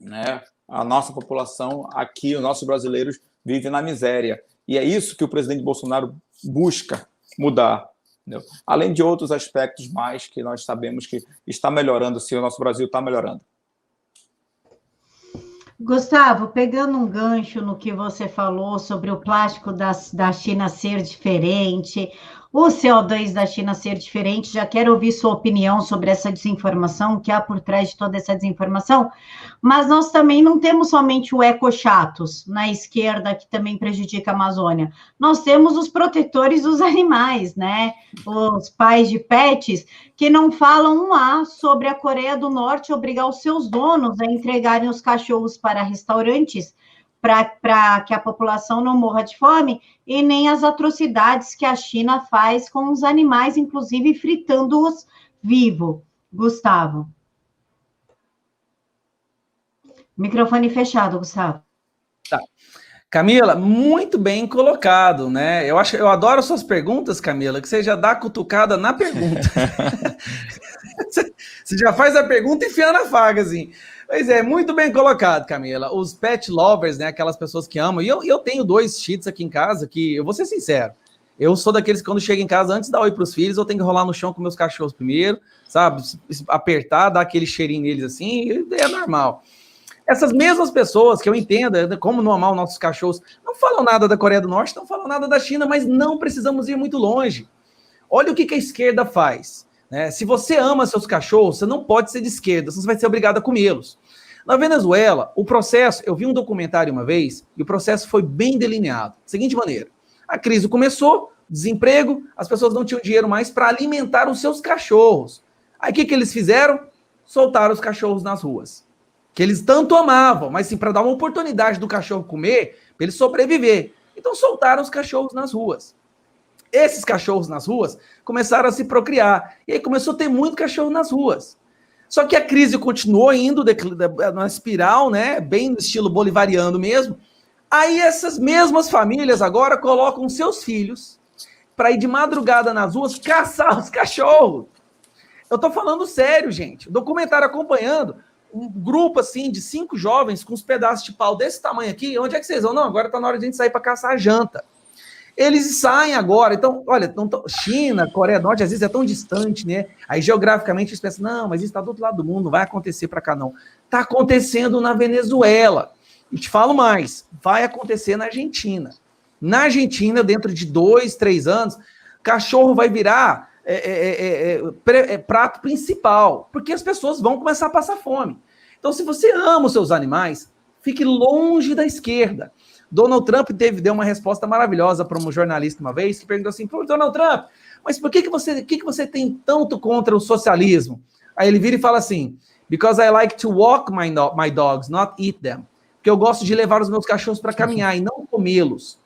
né, a nossa população aqui, os nossos brasileiros, vivem na miséria. E é isso que o presidente Bolsonaro busca mudar. Entendeu? Além de outros aspectos mais que nós sabemos que está melhorando, se o nosso Brasil está melhorando. Gustavo, pegando um gancho no que você falou sobre o plástico da, da China ser diferente, o CO2 da China ser diferente. Já quero ouvir sua opinião sobre essa desinformação, o que há por trás de toda essa desinformação. Mas nós também não temos somente o eco-chatos na esquerda, que também prejudica a Amazônia. Nós temos os protetores dos animais, né? Os pais de pets, que não falam um A sobre a Coreia do Norte obrigar os seus donos a entregarem os cachorros para restaurantes para que a população não morra de fome, e nem as atrocidades que a China faz com os animais, inclusive fritando-os vivo. Gustavo. Microfone fechado, Gustavo. Tá. Camila, muito bem colocado, né? Eu acho, eu adoro suas perguntas, Camila, que você já dá a cutucada na pergunta. você já faz a pergunta enfiando a faga, assim. Pois é, muito bem colocado, Camila. Os pet lovers, né? Aquelas pessoas que amam. E eu, eu tenho dois cheats aqui em casa que, eu vou ser sincero, eu sou daqueles que quando chego em casa, antes de dar oi para os filhos, eu tenho que rolar no chão com meus cachorros primeiro, sabe? Apertar, dar aquele cheirinho neles assim, é normal. Essas mesmas pessoas que eu entendo, é, como os nossos cachorros, não falam nada da Coreia do Norte, não falam nada da China, mas não precisamos ir muito longe. Olha o que, que a esquerda faz. Né? Se você ama seus cachorros, você não pode ser de esquerda, você vai ser obrigado a comê-los. Na Venezuela, o processo, eu vi um documentário uma vez, e o processo foi bem delineado. Da seguinte maneira: a crise começou, desemprego, as pessoas não tinham dinheiro mais para alimentar os seus cachorros. Aí o que, que eles fizeram? Soltaram os cachorros nas ruas. Que eles tanto amavam, mas sim para dar uma oportunidade do cachorro comer, para ele sobreviver. Então soltaram os cachorros nas ruas esses cachorros nas ruas começaram a se procriar. E aí começou a ter muito cachorro nas ruas. Só que a crise continuou indo na espiral, né? Bem no estilo bolivariano mesmo. Aí essas mesmas famílias agora colocam seus filhos para ir de madrugada nas ruas caçar os cachorros. Eu tô falando sério, gente. Documentário acompanhando um grupo assim de cinco jovens com uns pedaços de pau desse tamanho aqui. Onde é que vocês vão? Não, agora tá na hora de a gente sair para caçar a janta. Eles saem agora. Então, olha, não China, Coreia do Norte, às vezes é tão distante, né? Aí geograficamente eles pensam, não, mas isso está do outro lado do mundo, não vai acontecer para cá, não. Está acontecendo na Venezuela. E te falo mais, vai acontecer na Argentina. Na Argentina, dentro de dois, três anos, cachorro vai virar é, é, é, é, prato principal, porque as pessoas vão começar a passar fome. Então, se você ama os seus animais, fique longe da esquerda. Donald Trump teve, deu uma resposta maravilhosa para um jornalista uma vez, que perguntou assim: Donald Trump, mas por que, que, você, que, que você tem tanto contra o socialismo? Aí ele vira e fala assim: Because I like to walk my, my dogs, not eat them. Porque eu gosto de levar os meus cachorros para caminhar e não comê-los.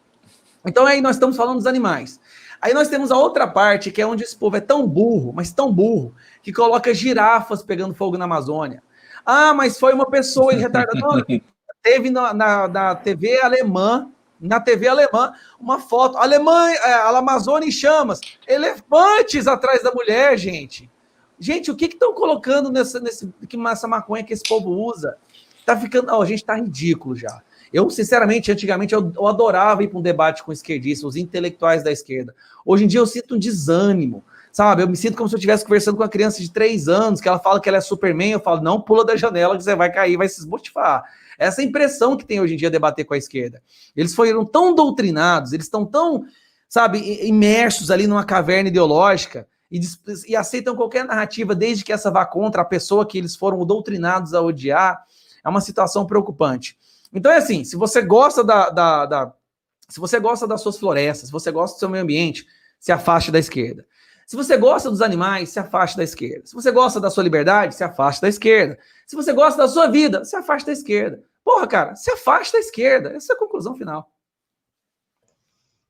Então aí nós estamos falando dos animais. Aí nós temos a outra parte, que é onde esse povo é tão burro, mas tão burro, que coloca girafas pegando fogo na Amazônia. Ah, mas foi uma pessoa retardada. Teve na, na, na, TV alemã, na TV alemã, uma foto. Alemanha, é, a Amazônia em chamas. Elefantes atrás da mulher, gente. Gente, o que estão colocando nessa, nesse, que massa maconha que esse povo usa? Tá ficando. Oh, a gente tá ridículo já. Eu, sinceramente, antigamente eu, eu adorava ir para um debate com esquerdistas, os intelectuais da esquerda. Hoje em dia eu sinto um desânimo, sabe? Eu me sinto como se eu estivesse conversando com uma criança de três anos, que ela fala que ela é Superman, eu falo, não pula da janela que você vai cair, vai se esbotifar. Essa é impressão que tem hoje em dia debater com a esquerda. Eles foram tão doutrinados, eles estão tão, sabe, imersos ali numa caverna ideológica e, e aceitam qualquer narrativa desde que essa vá contra a pessoa que eles foram doutrinados a odiar. É uma situação preocupante. Então é assim, se você gosta da, da, da, se você gosta das suas florestas, se você gosta do seu meio ambiente, se afaste da esquerda. Se você gosta dos animais, se afaste da esquerda. Se você gosta da sua liberdade, se afaste da esquerda. Se você gosta da sua vida, se afaste da esquerda. Porra, cara, se afaste da esquerda. Essa é a conclusão final.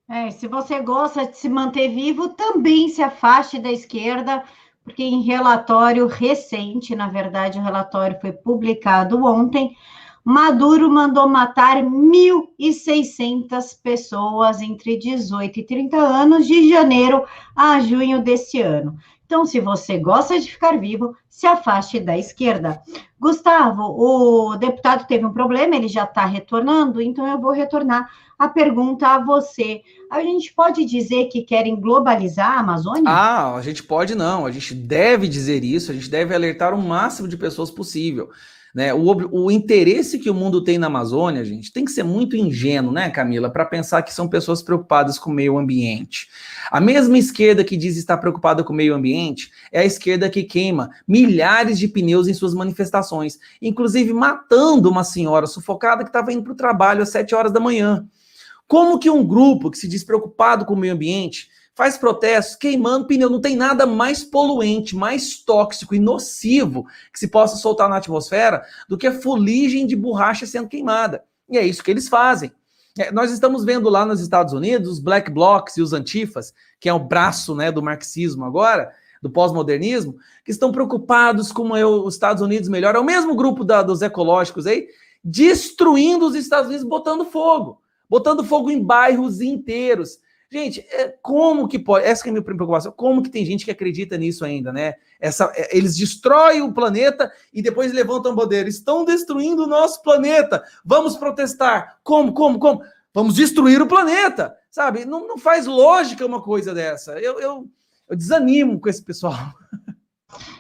É, se você gosta de se manter vivo, também se afaste da esquerda, porque em relatório recente, na verdade, o relatório foi publicado ontem, Maduro mandou matar 1.600 pessoas entre 18 e 30 anos, de janeiro a junho desse ano. Então, se você gosta de ficar vivo, se afaste da esquerda. Gustavo, o deputado teve um problema, ele já está retornando, então eu vou retornar a pergunta a você. A gente pode dizer que querem globalizar a Amazônia? Ah, a gente pode não, a gente deve dizer isso, a gente deve alertar o máximo de pessoas possível. Né? O, o interesse que o mundo tem na Amazônia, gente, tem que ser muito ingênuo, né, Camila, para pensar que são pessoas preocupadas com o meio ambiente. A mesma esquerda que diz estar preocupada com o meio ambiente é a esquerda que queima milhares de pneus em suas manifestações, inclusive matando uma senhora sufocada que estava indo para o trabalho às 7 horas da manhã. Como que um grupo que se diz preocupado com o meio ambiente faz protestos queimando pneu. Não tem nada mais poluente, mais tóxico e nocivo que se possa soltar na atmosfera do que a fuligem de borracha sendo queimada. E é isso que eles fazem. É, nós estamos vendo lá nos Estados Unidos os black blocs e os antifas, que é o braço né, do marxismo agora, do pós-modernismo, que estão preocupados com os Estados Unidos melhor. É o mesmo grupo da, dos ecológicos aí, destruindo os Estados Unidos, botando fogo. Botando fogo em bairros inteiros Gente, é, como que pode. Essa é a minha preocupação. Como que tem gente que acredita nisso ainda, né? Essa, é, eles destroem o planeta e depois levantam bandeira. Estão destruindo o nosso planeta. Vamos protestar. Como, como, como? Vamos destruir o planeta. Sabe? Não, não faz lógica uma coisa dessa. Eu, eu, eu desanimo com esse pessoal.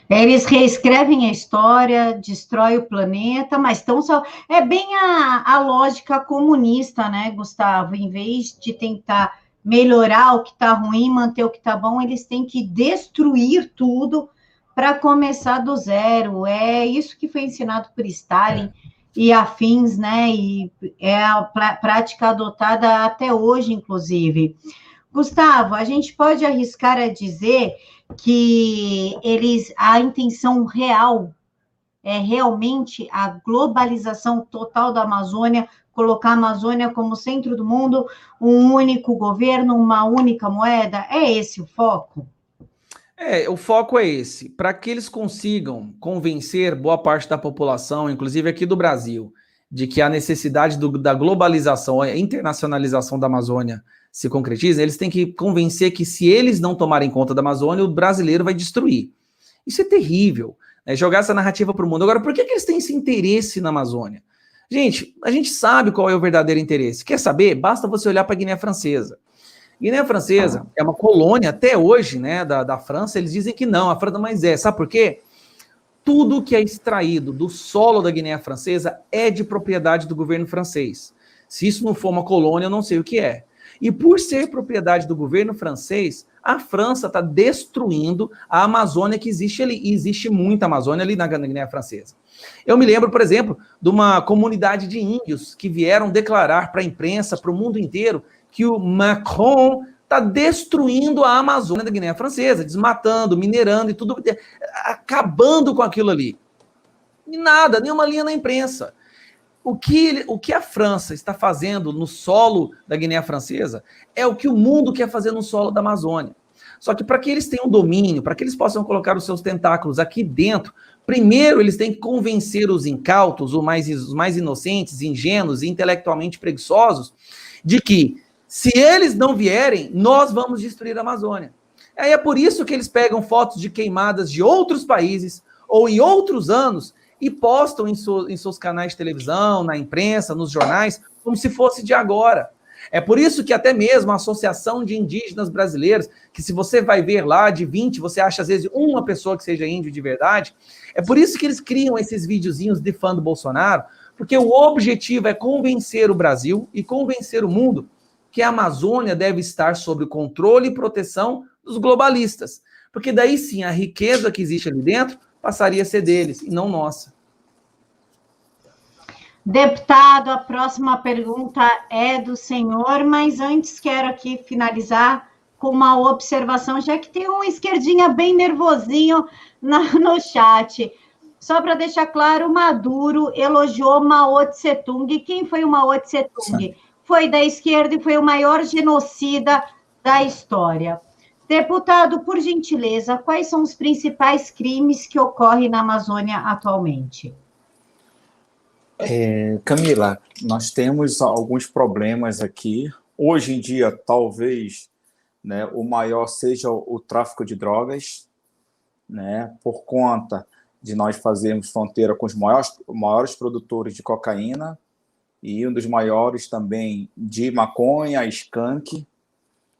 Eles reescrevem a história, destrói o planeta, mas estão só. É bem a, a lógica comunista, né, Gustavo? Em vez de tentar melhorar o que está ruim, manter o que está bom, eles têm que destruir tudo para começar do zero. É isso que foi ensinado por Stalin e afins, né? E é a prática adotada até hoje, inclusive. Gustavo, a gente pode arriscar a dizer que eles a intenção real é realmente a globalização total da Amazônia colocar a Amazônia como centro do mundo, um único governo, uma única moeda? É esse o foco? É, o foco é esse. Para que eles consigam convencer boa parte da população, inclusive aqui do Brasil, de que a necessidade do, da globalização, a internacionalização da Amazônia se concretiza, eles têm que convencer que se eles não tomarem conta da Amazônia, o brasileiro vai destruir. Isso é terrível. Né? Jogar essa narrativa para o mundo. Agora, por que, que eles têm esse interesse na Amazônia? Gente, a gente sabe qual é o verdadeiro interesse. Quer saber? Basta você olhar para a Guiné Francesa. Guiné Francesa é uma colônia até hoje, né, da, da França. Eles dizem que não, a França mais é. Sabe por quê? Tudo que é extraído do solo da Guiné Francesa é de propriedade do governo francês. Se isso não for uma colônia, eu não sei o que é. E por ser propriedade do governo francês, a França está destruindo a Amazônia que existe ali. E existe muita Amazônia ali na Guiné Francesa. Eu me lembro, por exemplo, de uma comunidade de índios que vieram declarar para a imprensa, para o mundo inteiro, que o Macron está destruindo a Amazônia da Guiné Francesa, desmatando, minerando e tudo, acabando com aquilo ali. E nada, nenhuma linha na imprensa. O que, o que a França está fazendo no solo da Guiné Francesa é o que o mundo quer fazer no solo da Amazônia. Só que para que eles tenham domínio, para que eles possam colocar os seus tentáculos aqui dentro, primeiro eles têm que convencer os incautos, os mais, os mais inocentes, ingênuos e intelectualmente preguiçosos, de que se eles não vierem, nós vamos destruir a Amazônia. Aí é por isso que eles pegam fotos de queimadas de outros países ou em outros anos e postam em, em seus canais de televisão, na imprensa, nos jornais, como se fosse de agora. É por isso que até mesmo a Associação de Indígenas Brasileiros, que se você vai ver lá de 20, você acha às vezes uma pessoa que seja índio de verdade, é por isso que eles criam esses videozinhos de fã do Bolsonaro, porque o objetivo é convencer o Brasil e convencer o mundo que a Amazônia deve estar sob o controle e proteção dos globalistas. Porque daí sim a riqueza que existe ali dentro passaria a ser deles e não nossa. Deputado, a próxima pergunta é do senhor, mas antes quero aqui finalizar com uma observação, já que tem um esquerdinha bem nervosinho no chat. Só para deixar claro, Maduro elogiou Mao Tse Tung. Quem foi o Mao Tse Tung? Sim foi da esquerda e foi o maior genocida da história. Deputado, por gentileza, quais são os principais crimes que ocorrem na Amazônia atualmente? É, Camila, nós temos alguns problemas aqui. Hoje em dia, talvez né, o maior seja o, tráfico de drogas, né, por conta de nós fazermos fronteira com os maiores, maiores produtores de cocaína, e um dos maiores também de maconha, skunk,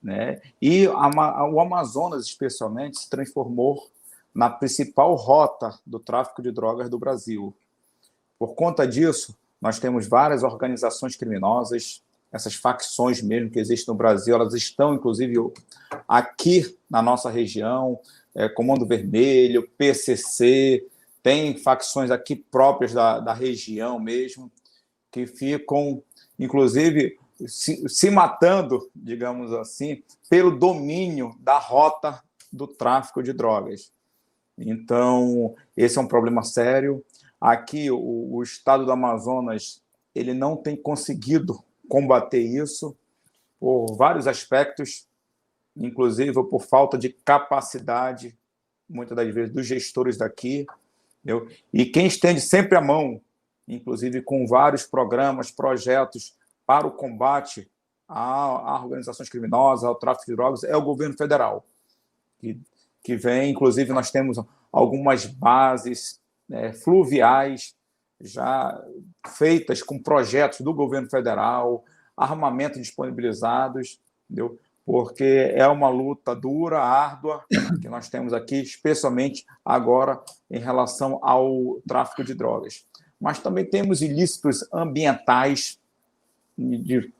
né? E a, o Amazonas, especialmente, se transformou na principal rota do tráfico de drogas do Brasil. Por conta disso, nós temos várias organizações criminosas, essas facções mesmo que existem no Brasil, elas estão, inclusive, aqui na nossa região, é, Comando Vermelho, PCC, tem facções aqui próprias da, da região mesmo, que ficam, inclusive, se, se matando, digamos assim, pelo domínio da rota do tráfico de drogas. Então, esse é um problema sério. Aqui, o, o, estado do Amazonas ele não tem conseguido combater isso por vários aspectos, inclusive por falta de capacidade, muitas das vezes, dos gestores daqui. Entendeu? E quem estende sempre a mão inclusive com vários programas, projetos para o combate a, a organizações criminosas, ao tráfico de drogas, é o governo federal, que, que vem, inclusive, nós temos algumas bases né, fluviais já feitas com projetos do governo federal, armamento disponibilizados, entendeu? porque é uma luta dura, árdua, que nós temos aqui, especialmente agora em relação ao tráfico de drogas mas também temos ilícitos ambientais de,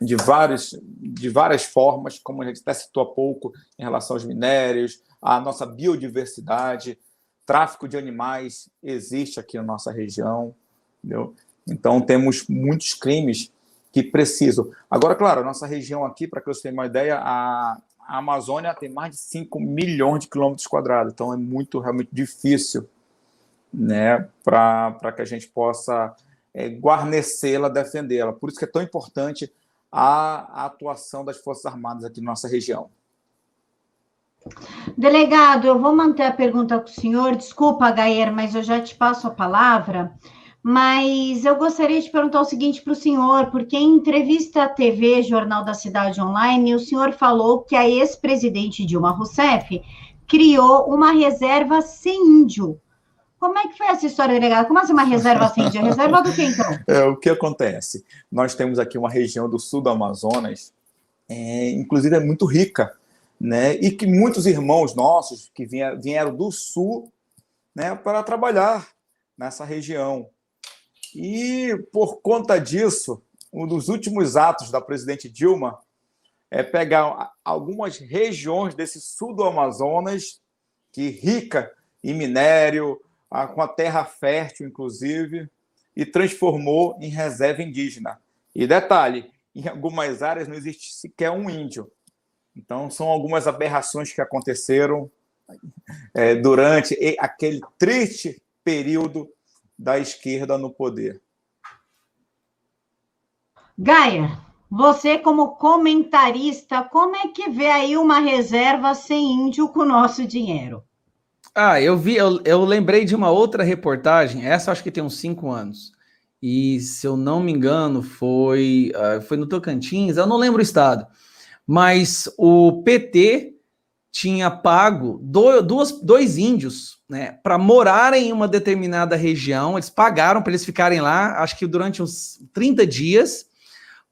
de, vários, de várias formas, como a gente até citou há pouco, em relação aos minérios, à nossa biodiversidade, tráfico de animais existe aqui na nossa região, entendeu? Então, temos muitos crimes que precisam. Agora, claro, a nossa região aqui, para que vocês tenham uma ideia, a, a Amazônia tem mais de 5 milhões de quilômetros quadrados, então é muito, realmente difícil né, para que a gente possa é, guarnecê-la, defendê-la. Por isso que é tão importante a, a atuação das Forças Armadas aqui na nossa região. Delegado, eu vou manter a pergunta com o senhor. Desculpa, Gayer, mas eu já te passo a palavra. Mas eu gostaria de perguntar o seguinte para o senhor, porque em entrevista à TV Jornal da Cidade Online, o senhor falou que a ex-presidente Dilma Rousseff criou uma reserva sem índio como é que foi essa história, delegado? Como assim uma reserva assim? De reserva do que, então? É, o que acontece? Nós temos aqui uma região do sul do Amazonas, é, inclusive é muito rica, né? E que muitos irmãos nossos que vieram do sul né, para trabalhar nessa região. E por conta disso, um dos últimos atos da presidente Dilma é pegar algumas regiões desse sul do Amazonas, que rica em minério, com a terra fértil, inclusive, e transformou em reserva indígena. E detalhe, em algumas áreas não existe sequer um índio. Então, são algumas aberrações que aconteceram é, durante aquele triste período da esquerda no poder. Gaia, você como comentarista, como é que vê aí uma reserva sem índio com o nosso dinheiro? Ah, eu vi, eu, eu lembrei de uma outra reportagem, essa acho que tem uns cinco anos. E se eu não me engano, foi, uh, foi no Tocantins, eu não lembro o estado. Mas o PT tinha pago dois índios né, para morarem em uma determinada região. Eles pagaram para eles ficarem lá, acho que durante uns 30 dias,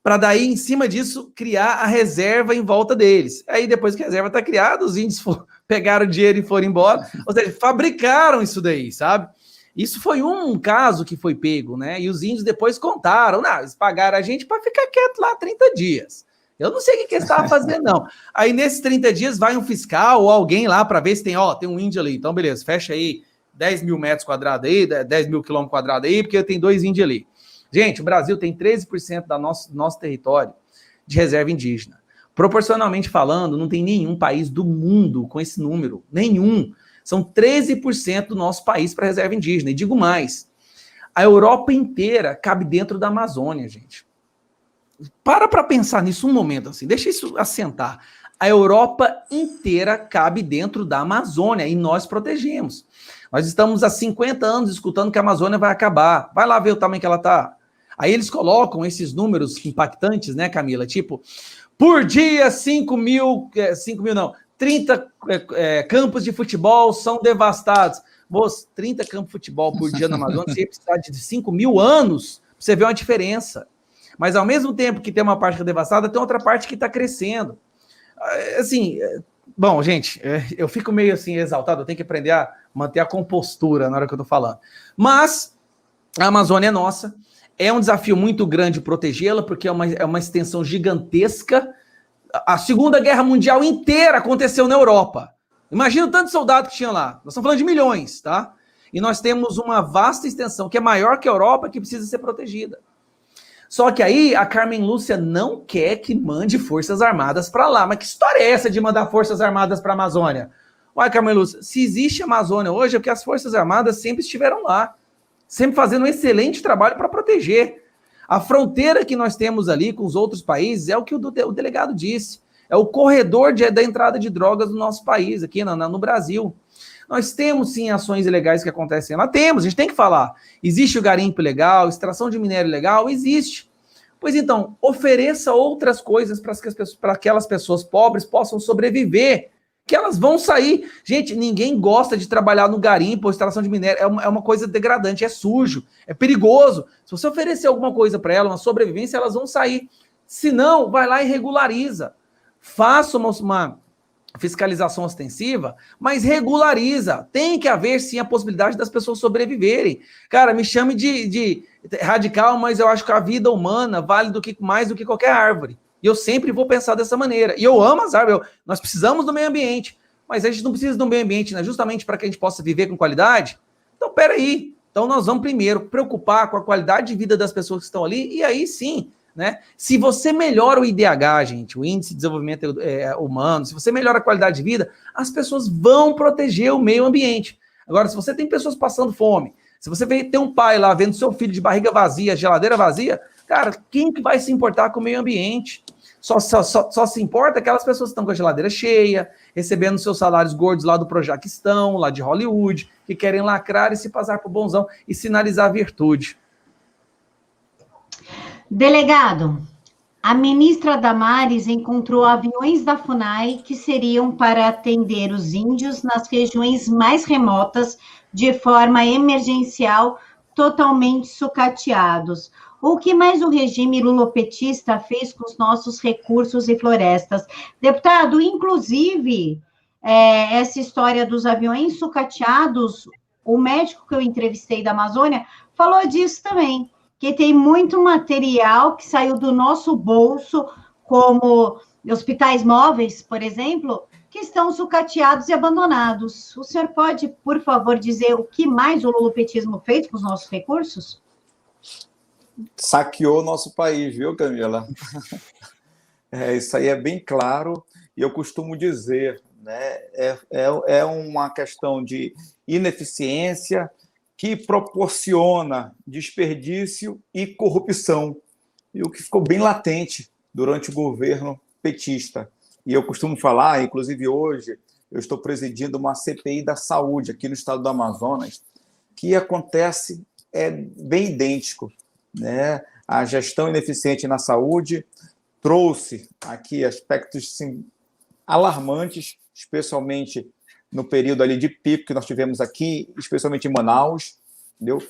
para daí, em cima disso, criar a reserva em volta deles. Aí, depois que a reserva está criada, os índios pegaram o dinheiro e foram embora. Ou seja, fabricaram isso daí, sabe? Isso foi um caso que foi pego, né? E os índios depois contaram, não, eles pagaram a gente para ficar quieto lá 30 dias. Eu não sei o que, que eles estavam fazendo, não. Aí, nesses 30 dias, vai um fiscal ou alguém lá para ver se tem, ó, tem um índio ali. Então, beleza, fecha aí 10 mil metros quadrados aí, 10 mil quilômetros quadrados aí, porque tem dois índios ali. Gente, o Brasil tem 13% do nosso, nosso território de reserva indígena. Proporcionalmente falando, não tem nenhum país do mundo com esse número. Nenhum. São 13% do nosso país para reserva indígena. E digo mais: a Europa inteira cabe dentro da Amazônia, gente. Para para pensar nisso um momento, assim, deixa isso assentar. A Europa inteira cabe dentro da Amazônia e nós protegemos. Nós estamos há 50 anos escutando que a Amazônia vai acabar. Vai lá ver o tamanho que ela está. Aí eles colocam esses números impactantes, né, Camila? Tipo, por dia, 5 mil, 5 é, mil não, 30 é, é, campos de futebol são devastados. Moço, 30 campos de futebol por dia na Amazônia, você precisa de 5 mil anos pra você ver uma diferença. Mas ao mesmo tempo que tem uma parte que é devastada, tem outra parte que está crescendo. É, assim, bom, gente, eu fico meio assim exaltado, eu tenho que aprender a manter a compostura na hora que eu estou falando. Mas a Amazônia é nossa, é um desafio muito grande protegê-la, porque é uma, é uma extensão gigantesca. A Segunda Guerra Mundial inteira aconteceu na Europa. Imagina o tanto de soldado que tinha lá. Nós estamos falando de milhões, tá? E nós temos uma vasta extensão que é maior que a Europa, que precisa ser protegida. Só que aí a Carmen Lúcia não quer que mande forças armadas para lá. Mas que história é essa de mandar forças armadas para a Amazônia? Uai, Carmen Lúcia, se existe Amazônia hoje é porque as forças armadas sempre estiveram lá sempre fazendo um excelente trabalho para proteger. A fronteira que nós temos ali com os outros países é o que o, o delegado disse. É o corredor de, da entrada de drogas do nosso país, aqui no, no Brasil. Nós temos sim ações ilegais que acontecem lá. Temos, a gente tem que falar. Existe o garimpo ilegal, extração de minério ilegal, existe. Pois então, ofereça outras coisas para que, para aquelas pessoas pobres possam sobreviver que elas vão sair. Gente, ninguém gosta de trabalhar no garimpo ou extração de minério. É uma, é uma coisa degradante, é sujo, é perigoso. Se você oferecer alguma coisa para elas, uma sobrevivência, elas vão sair. Se não, vai lá e regulariza. Faça uma, uma fiscalização ostensiva, mas regulariza. Tem que haver sim a possibilidade das pessoas sobreviverem. Cara, me chame de, de radical, mas eu acho que a vida humana vale do que mais do que qualquer árvore. E eu sempre vou pensar dessa maneira. E eu amo as árvores. Nós precisamos do meio ambiente. Mas a gente não precisa do meio ambiente, né? Justamente para que a gente possa viver com qualidade. Então, peraí. Então, nós vamos primeiro preocupar com a qualidade de vida das pessoas que estão ali. E aí sim, né? Se você melhora o IDH, gente, o Índice de Desenvolvimento é, Humano, se você melhora a qualidade de vida, as pessoas vão proteger o meio ambiente. Agora, se você tem pessoas passando fome, se você tem um pai lá vendo seu filho de barriga vazia, geladeira vazia, cara, quem que vai se importar com o meio ambiente? Só, só, só, só, se importa aquelas pessoas que estão com a geladeira cheia, recebendo seus salários gordos lá do Projaquistão, lá de Hollywood, que querem lacrar e se passar por bonzão e sinalizar virtude. Delegado, a ministra Damares encontrou aviões da FUNAI que seriam para atender os índios nas regiões mais remotas de forma emergencial, totalmente sucateados. O que mais o regime lulopetista fez com os nossos recursos e florestas? Deputado, inclusive, é, essa história dos aviões sucateados, o médico que eu entrevistei da Amazônia falou disso também, que tem muito material que saiu do nosso bolso, como hospitais móveis, por exemplo, que estão sucateados e abandonados. O senhor pode, por favor, dizer o que mais o lulopetismo fez com os nossos recursos? Saqueou nosso país, viu, Camila? É, isso aí é bem claro, e eu costumo dizer, né, é, é, é uma questão de ineficiência que proporciona desperdício e corrupção, e o que ficou bem latente durante o governo petista. E eu costumo falar, inclusive hoje, eu estou presidindo uma CPI da saúde aqui no estado do Amazonas, que acontece é bem idêntico, né? A gestão ineficiente na saúde trouxe aqui aspectos sim, alarmantes, especialmente no período ali de pico que nós tivemos aqui, especialmente em Manaus, entendeu?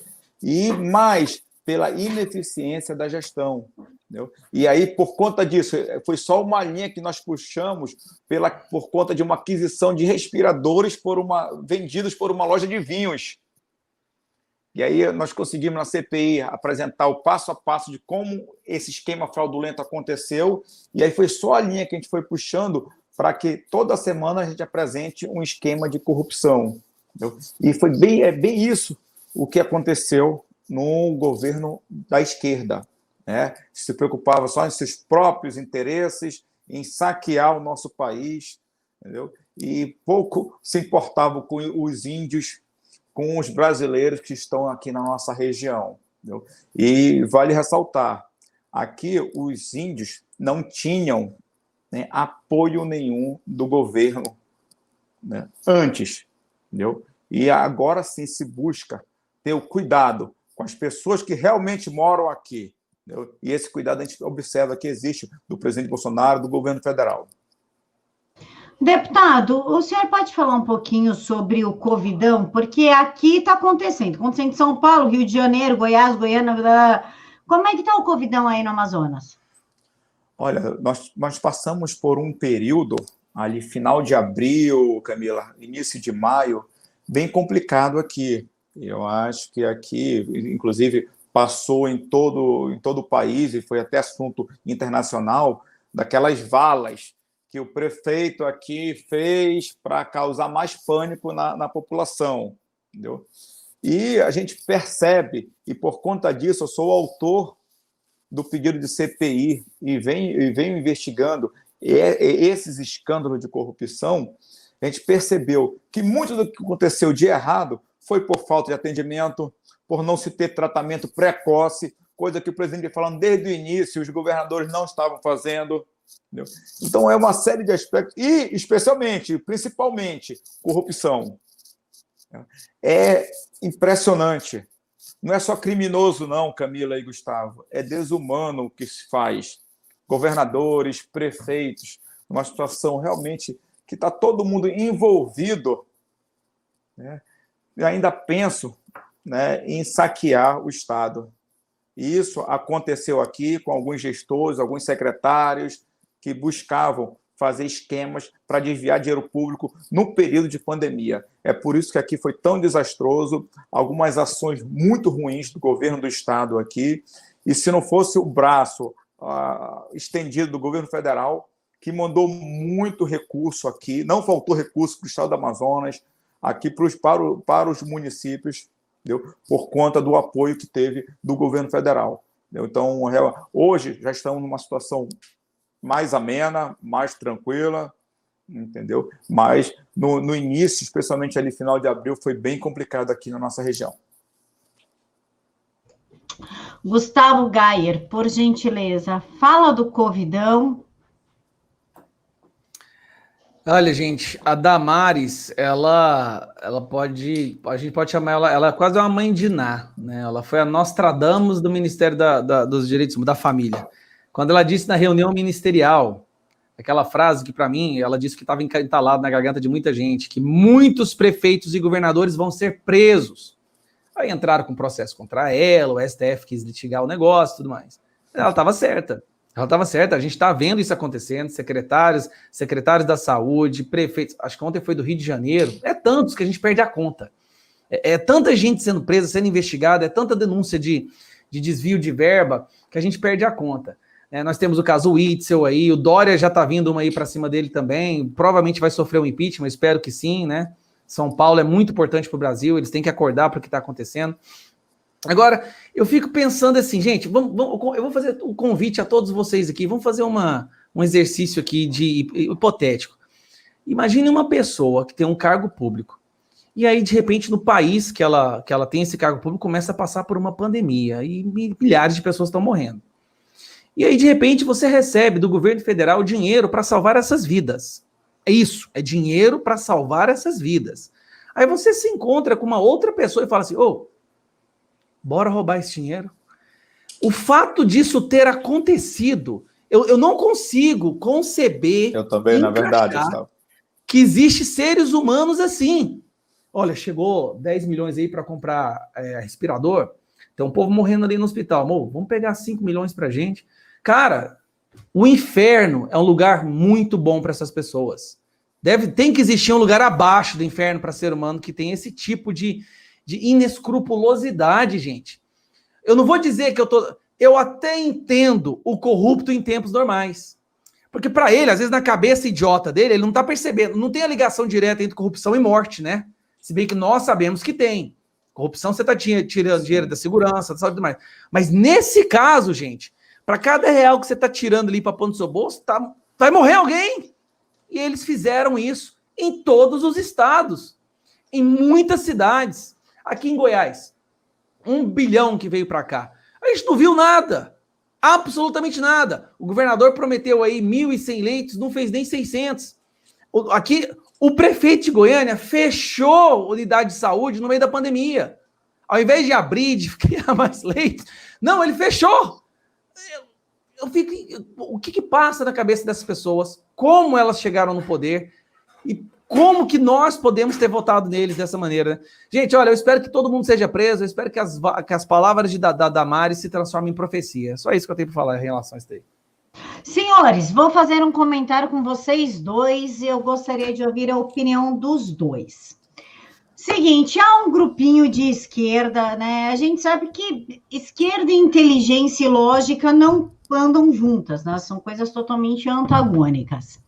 E mais pela ineficiência da gestão. Entendeu? E aí, por conta disso, foi só uma linha que nós puxamos pela, por conta de uma aquisição de respiradores por uma, vendidos por uma loja de vinhos. E aí nós conseguimos na CPI apresentar o passo a passo de como esse esquema fraudulento aconteceu, e aí foi só a linha que a gente foi puxando para que toda semana a gente apresente um esquema de corrupção. Entendeu? E foi bem, é bem isso o que aconteceu no governo da esquerda. Né? Se preocupava só em seus próprios interesses, em saquear o nosso país, entendeu? e pouco se importava com os índios, com os brasileiros que estão aqui na nossa região. Entendeu? E vale ressaltar, aqui os índios não tinham né, apoio nenhum do governo né, antes, entendeu? E agora sim se busca ter o cuidado com as pessoas que realmente moram aqui. Entendeu? E esse cuidado a gente observa que existe do presidente Bolsonaro, do governo federal. Deputado, o senhor pode falar um pouquinho sobre o Covidão? Porque aqui está acontecendo. Acontecendo em São Paulo, Rio de Janeiro, Goiás, Goiânia. Como é que está o Covidão aí no Amazonas? Olha, nós, nós passamos por um período, ali final de abril, Camila, início de maio, bem complicado aqui. Eu acho que aqui, inclusive, passou em todo, em todo o país e foi até assunto internacional daquelas valas que o prefeito aqui fez para causar mais pânico na, na população, entendeu? E a gente percebe, e por conta disso, eu sou autor do pedido de CPI e venho, e venho investigando esses escândalos de corrupção, a gente percebeu que muito do que aconteceu de errado foi por falta de atendimento, por não se ter tratamento precoce, coisa que o presidente vem falando desde o início, os governadores não estavam fazendo. Entendeu? Então, é uma série de aspectos, e especialmente, principalmente, corrupção. É impressionante. Não é só criminoso, não, Camila e Gustavo. É desumano o que se faz. Governadores, prefeitos, uma situação realmente que está todo mundo envolvido. Né? Ainda penso né, em saquear o Estado. Isso aconteceu aqui com alguns gestores, alguns secretários que buscavam fazer esquemas para desviar dinheiro público no período de pandemia. É por isso que aqui foi tão desastroso, algumas ações muito ruins do governo do estado aqui. E se não fosse o braço uh, estendido do governo federal, que mandou muito recurso aqui, não faltou recurso para o estado do Amazonas, aqui para os, para, para os municípios, entendeu? por conta do apoio que teve do governo federal. Entendeu? Então, hoje já estamos numa situação mais amena, mais tranquila, entendeu? Mas no, no início, especialmente ali final de abril, foi bem complicado aqui na nossa região. Gustavo Gayer, por gentileza, fala do Covidão Olha, gente, a Damares, ela, ela pode, a gente pode chamar ela, ela é quase uma mãe de Ná, né? Ela foi a Nostradamus do Ministério da, da, dos Direitos da Família. Quando ela disse na reunião ministerial, aquela frase que para mim, ela disse que estava entalada na garganta de muita gente, que muitos prefeitos e governadores vão ser presos. Aí entraram com processo contra ela, o STF quis litigar o negócio, tudo mais. Ela estava certa. Ela estava certa, a gente está vendo isso acontecendo, secretários, secretários da saúde, prefeitos, acho que ontem foi do Rio de Janeiro, é tantos que a gente perde a conta. É, é tanta gente sendo presa, sendo investigada, é tanta denúncia de, de desvio de verba que a gente perde a conta. É, nós temos o caso Witzel aí, o Dória já está vindo uma aí para cima dele também, provavelmente vai sofrer um impeachment, espero que sim, né? São Paulo é muito importante para o Brasil, eles têm que acordar para o que está acontecendo. Agora, eu fico pensando assim, gente, vamos, vamos, eu vou fazer um convite a todos vocês aqui, vamos fazer uma, um exercício aqui de hipotético. Imagine uma pessoa que tem um cargo público, e aí, de repente, no país que ela, que ela tem esse cargo público, começa a passar por uma pandemia, e milhares de pessoas estão morrendo. E aí, de repente, você recebe do governo federal dinheiro para salvar essas vidas. É isso, é dinheiro para salvar essas vidas. Aí você se encontra com uma outra pessoa e fala assim: ô, oh, bora roubar esse dinheiro. O fato disso ter acontecido, eu, eu não consigo conceber. Eu também, na verdade, que existe seres humanos assim. Olha, chegou 10 milhões aí para comprar é, respirador. Tem um povo morrendo ali no hospital. Amor, vamos pegar 5 milhões para gente. Cara, o inferno é um lugar muito bom para essas pessoas. Deve, tem que existir um lugar abaixo do inferno para ser humano que tem esse tipo de, de inescrupulosidade, gente. Eu não vou dizer que eu tô. Eu até entendo o corrupto em tempos normais. Porque para ele, às vezes, na cabeça idiota dele, ele não está percebendo, não tem a ligação direta entre corrupção e morte, né? Se bem que nós sabemos que tem. Corrupção você está tirando dinheiro da segurança, da saúde e tudo mais. Mas nesse caso, gente, para cada real que você está tirando ali para pôr no seu bolso, tá, vai morrer alguém. E eles fizeram isso em todos os estados, em muitas cidades. Aqui em Goiás, um bilhão que veio para cá. A gente não viu nada. Absolutamente nada. O governador prometeu aí 1.100 leitos, não fez nem 600. Aqui, o prefeito de Goiânia fechou unidade de saúde no meio da pandemia. Ao invés de abrir, de criar mais leitos, não, ele fechou eu fico. O que, que passa na cabeça dessas pessoas? Como elas chegaram no poder? E como que nós podemos ter votado neles dessa maneira? Né? Gente, olha, eu espero que todo mundo seja preso, eu espero que as, que as palavras de da, da Damares se transformem em profecia. Só isso que eu tenho para falar em relação a isso aí. Senhores, vou fazer um comentário com vocês dois e eu gostaria de ouvir a opinião dos dois. Seguinte, há um grupinho de esquerda, né? A gente sabe que esquerda, inteligência e lógica não andam juntas, né? São coisas totalmente antagônicas.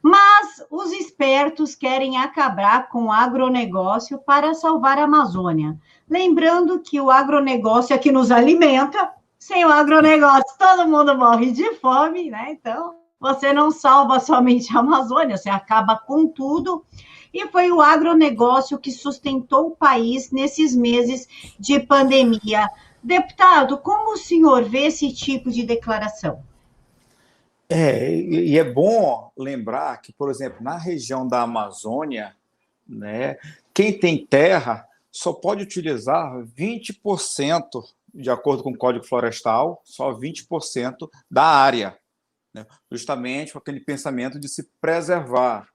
Mas os espertos querem acabar com o agronegócio para salvar a Amazônia. Lembrando que o agronegócio é que nos alimenta, sem o agronegócio todo mundo morre de fome, né? Então, você não salva somente a Amazônia, você acaba com tudo. E foi o agronegócio que sustentou o país nesses meses de pandemia. Deputado, como o senhor vê esse tipo de declaração? É, e é bom lembrar que, por exemplo, na região da Amazônia, né, quem tem terra só pode utilizar 20%, de acordo com o Código Florestal, só 20% da área, né, justamente com aquele pensamento de se preservar.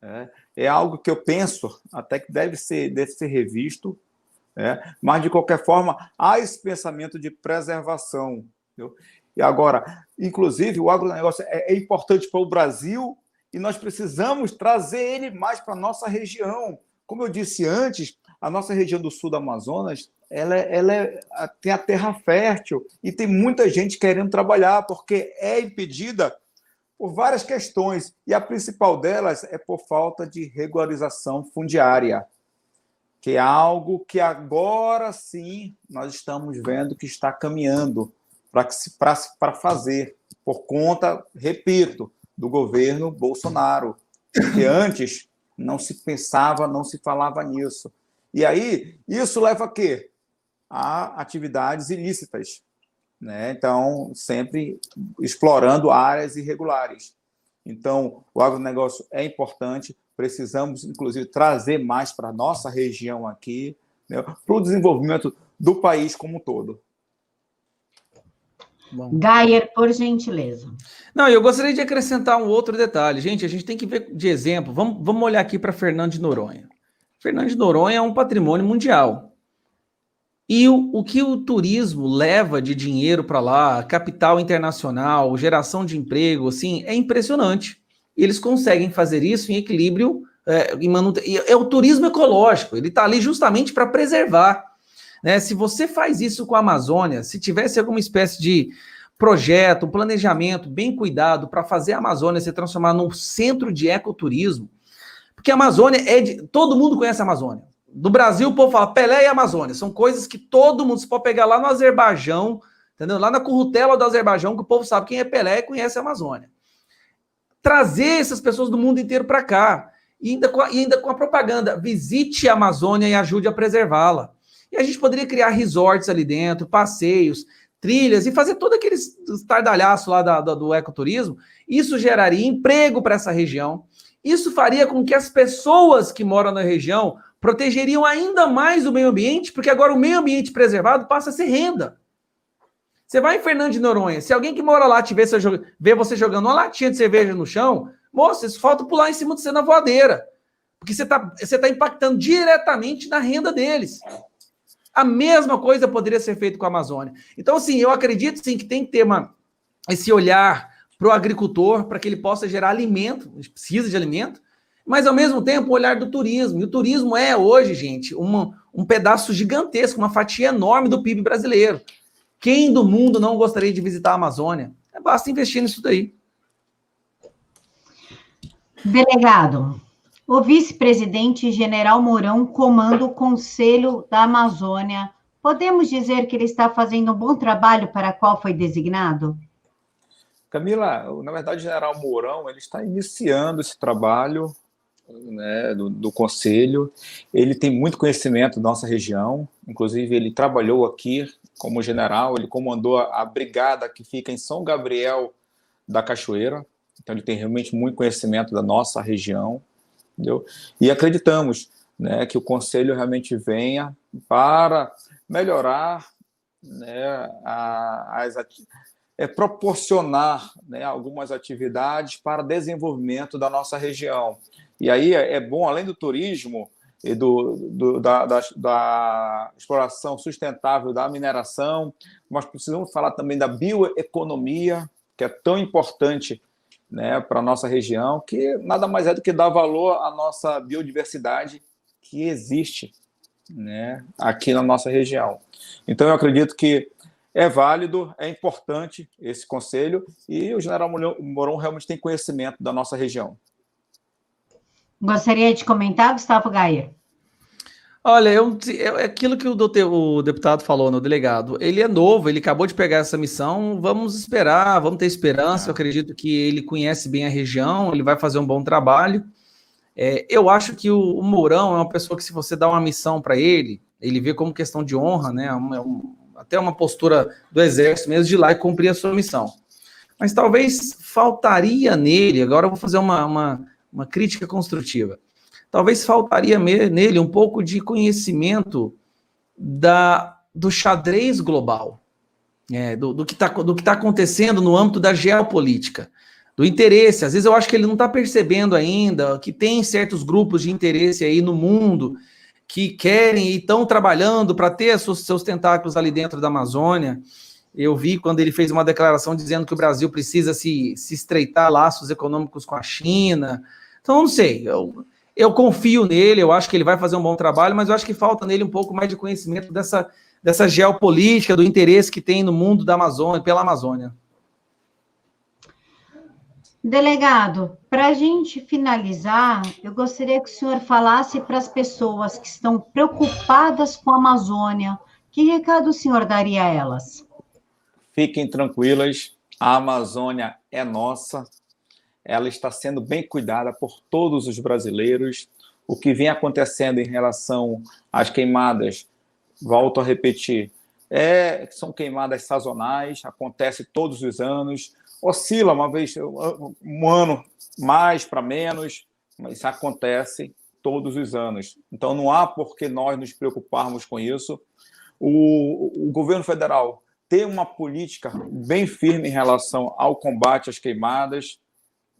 Né. É algo que eu penso até que deve ser, deve ser revisto né? Mas, de qualquer forma, há esse pensamento de preservação. Entendeu? E agora, inclusive, o agronegócio é, é importante para o Brasil e nós precisamos trazer ele mais para a nossa região. Como eu disse antes, a nossa região do sul do Amazonas ela, ela é, tem a terra fértil e tem muita gente querendo trabalhar, porque é impedida por várias questões, e a principal delas é por falta de regularização fundiária que é algo que agora sim nós estamos vendo que está caminhando para fazer, por conta, repito, do governo Bolsonaro, porque antes não se pensava, não se falava nisso. E aí, isso leva a quê? A atividades ilícitas. Né? Então, sempre explorando áreas irregulares. Então, o agronegócio é importante, precisamos, inclusive, trazer mais para a nossa região aqui, né, para o desenvolvimento do país como um todo. Bom. Gayer, por gentileza. Não, eu gostaria de acrescentar um outro detalhe. Gente, a gente tem que ver de exemplo. Vamos, vamos olhar aqui para Fernando de Noronha. Fernando de Noronha é um patrimônio mundial. E o, o que o turismo leva de dinheiro para lá, capital internacional, geração de emprego, assim, é impressionante. Eles conseguem fazer isso em equilíbrio, é, em é o turismo ecológico, ele está ali justamente para preservar. Né? Se você faz isso com a Amazônia, se tivesse alguma espécie de projeto, um planejamento bem cuidado para fazer a Amazônia se transformar num centro de ecoturismo, porque a Amazônia é de. Todo mundo conhece a Amazônia. Do Brasil, o povo fala Pelé e Amazônia. São coisas que todo mundo. Você pode pegar lá no Azerbaijão, entendeu? Lá na currutela do Azerbaijão, que o povo sabe quem é Pelé e conhece a Amazônia. Trazer essas pessoas do mundo inteiro para cá. E ainda, com a, e ainda com a propaganda. Visite a Amazônia e ajude a preservá-la. E a gente poderia criar resorts ali dentro, passeios, trilhas e fazer todo aquele estardalhaço lá da, da, do ecoturismo. Isso geraria emprego para essa região. Isso faria com que as pessoas que moram na região protegeriam ainda mais o meio ambiente, porque agora o meio ambiente preservado passa a ser renda. Você vai em Fernando de Noronha, se alguém que mora lá te vê, vê você jogando uma latinha de cerveja no chão, moça, isso falta pular em cima de você na voadeira. Porque você está você tá impactando diretamente na renda deles. A mesma coisa poderia ser feita com a Amazônia. Então, assim, eu acredito sim que tem que ter uma, esse olhar para o agricultor, para que ele possa gerar alimento, precisa de alimento, mas ao mesmo tempo o olhar do turismo. E o turismo é hoje, gente, uma, um pedaço gigantesco, uma fatia enorme do PIB brasileiro. Quem do mundo não gostaria de visitar a Amazônia? É, basta investir nisso daí. Delegado, o vice-presidente General Mourão comanda o Conselho da Amazônia. Podemos dizer que ele está fazendo um bom trabalho para qual foi designado? Camila, na verdade, o General Mourão ele está iniciando esse trabalho né, do, do, conselho. Ele tem muito conhecimento da nossa região, inclusive ele trabalhou aqui como general, ele comandou a, brigada que fica em São Gabriel da Cachoeira, então ele tem realmente muito conhecimento da nossa região, entendeu? E acreditamos né, que o conselho realmente venha para melhorar né, a, as é, proporcionar né, algumas atividades para desenvolvimento da nossa região. E aí é, é bom, além do turismo e do, do da, da, da, exploração sustentável da mineração, nós precisamos falar também da bioeconomia, que é tão importante né, para a nossa região, que nada mais é do que dar valor à nossa biodiversidade que existe né, aqui na nossa região. Então, eu acredito que é válido, é importante esse conselho, e o general Mourão realmente tem conhecimento da nossa região. Gostaria de comentar, Gustavo Gaia? Olha, eu, é aquilo que o, o, deputado falou no delegado. Ele é novo, ele acabou de pegar essa missão. Vamos esperar, vamos ter esperança. Eu acredito que ele conhece bem a região, ele vai fazer um bom trabalho. É, eu acho que o, o, Mourão é uma pessoa que, se você dá uma missão para ele, ele vê como questão de honra, né? Uma, um, até uma postura do exército mesmo de ir lá e cumprir a sua missão. Mas talvez faltaria nele, agora eu vou fazer uma, uma uma crítica construtiva. Talvez faltaria nele um pouco de conhecimento da, do xadrez global, é, do, do, que está tá acontecendo no âmbito da geopolítica, do interesse. Às vezes eu acho que ele não está percebendo ainda que tem certos grupos de interesse aí no mundo que querem e estão trabalhando para ter seus, seus tentáculos ali dentro da Amazônia. Eu vi quando ele fez uma declaração dizendo que o Brasil precisa se, se estreitar laços econômicos com a China, então, não sei, eu, eu confio nele, eu acho que ele vai fazer um bom trabalho, mas eu acho que falta nele um pouco mais de conhecimento dessa, dessa geopolítica, do interesse que tem no mundo da Amazônia, pela Amazônia. Delegado, para a gente finalizar, eu gostaria que o senhor falasse para as pessoas que estão preocupadas com a Amazônia, que recado o senhor daria a elas? Fiquem tranquilas, a Amazônia é nossa, ela está sendo bem cuidada por todos os brasileiros. O que vem acontecendo em relação às queimadas, volto a repetir, é, são queimadas sazonais, acontece todos os anos, oscila uma vez, um ano mais para menos, mas acontece todos os anos. Então não há por que nós nos preocuparmos com isso. O, o governo federal tem uma política bem firme em relação ao combate às queimadas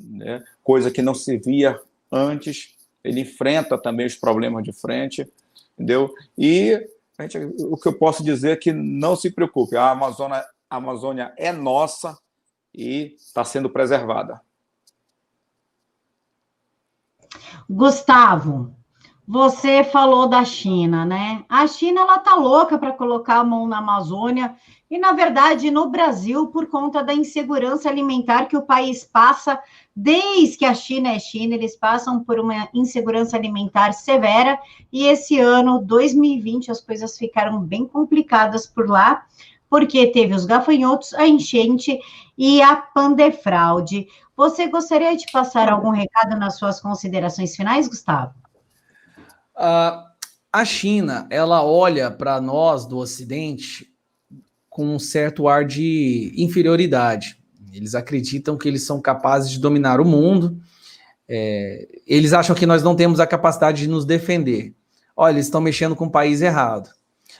né? coisa que não se via antes. Ele enfrenta também os problemas de frente, entendeu? E gente, o que eu posso dizer é que não se preocupe, a Amazônia, a Amazônia é nossa e está sendo preservada. Gustavo, Você falou da China, né? A China ela tá louca para colocar a mão na Amazônia e na verdade no Brasil por conta da insegurança alimentar que o país passa desde que a China é China, eles passam por uma insegurança alimentar severa e esse ano 2020 as coisas ficaram bem complicadas por lá porque teve os gafanhotos, a enchente e a pandefraude. Você gostaria de passar algum recado nas suas considerações finais, Gustavo? Uh, a China, ela olha para nós do Ocidente com um certo ar de inferioridade. Eles acreditam que eles são capazes de dominar o mundo. É, eles acham que nós não temos a capacidade de nos defender. Olha, eles estão mexendo com o país errado.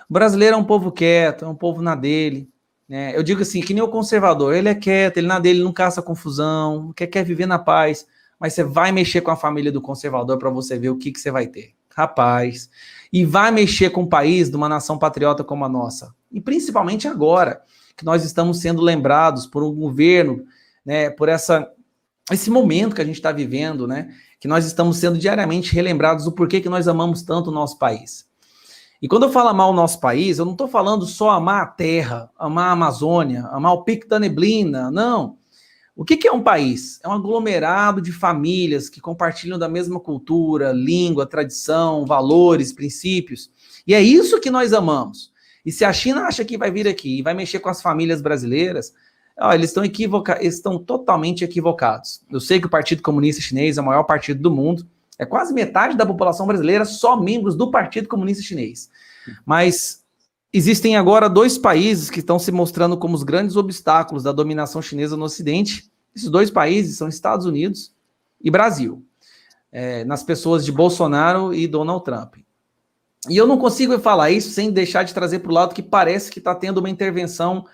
O brasileiro é um povo quieto, é um povo na dele. Né? Eu digo assim, que nem o conservador, ele é quieto, ele na dele não caça confusão, quer, quer viver na paz. Mas você vai mexer com a família do conservador para você ver o que, que você vai ter. Rapaz. E vai mexer com o país de uma nação patriota como a nossa. E principalmente agora, que nós estamos sendo lembrados por um governo, né, por essa, esse momento que a gente está vivendo, né, que nós estamos sendo diariamente relembrados do porquê que nós amamos tanto o nosso país. E quando eu falo amar o nosso país, eu não estou falando só amar a terra, amar a Amazônia, amar o Pico da Neblina, não. O que, que é um país? É um aglomerado de famílias que compartilham da mesma cultura, língua, tradição, valores, princípios. E é isso que nós amamos. E se a China acha que vai vir aqui e vai mexer com as famílias brasileiras, ó, eles estão equivocados, estão totalmente equivocados. Eu sei que o Partido Comunista Chinês é o maior partido do mundo, é quase metade da população brasileira só membros do Partido Comunista Chinês. Mas existem agora dois países que estão se mostrando como os grandes obstáculos da dominação chinesa no Ocidente. Esses dois países são Estados Unidos e Brasil, é, nas pessoas de Bolsonaro e Donald Trump. E eu não consigo falar isso sem deixar de trazer para o lado que parece que está tendo uma intervenção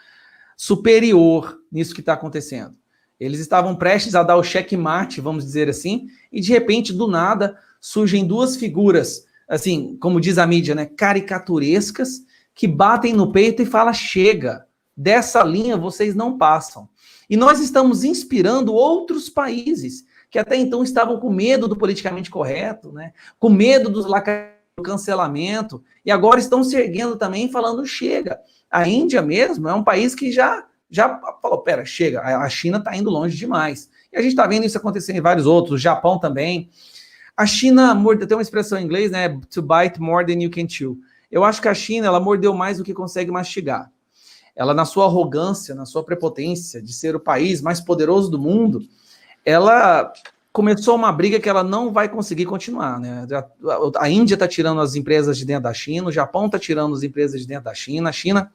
superior nisso que está acontecendo. Eles estavam prestes a dar o checkmate, vamos dizer assim, e de repente, do nada, surgem duas figuras, assim, como diz a mídia, né, caricaturescas, que batem no peito e falam: chega, dessa linha vocês não passam. E nós estamos inspirando outros países que até então estavam com medo do politicamente correto, né, com medo do cancelamento, e agora estão se erguendo também falando: chega. A Índia mesmo é um país que já já falou: pera, chega, a China está indo longe demais. E a gente está vendo isso acontecer em vários outros, o Japão também. A China morde, tem uma expressão em inglês, né? To bite more than you can chew. Eu acho que a China ela mordeu mais do que consegue mastigar. Ela, na sua arrogância, na sua prepotência de ser o país mais poderoso do mundo, ela começou uma briga que ela não vai conseguir continuar. Né? A Índia está tirando as empresas de dentro da China, o Japão está tirando as empresas de dentro da China, a China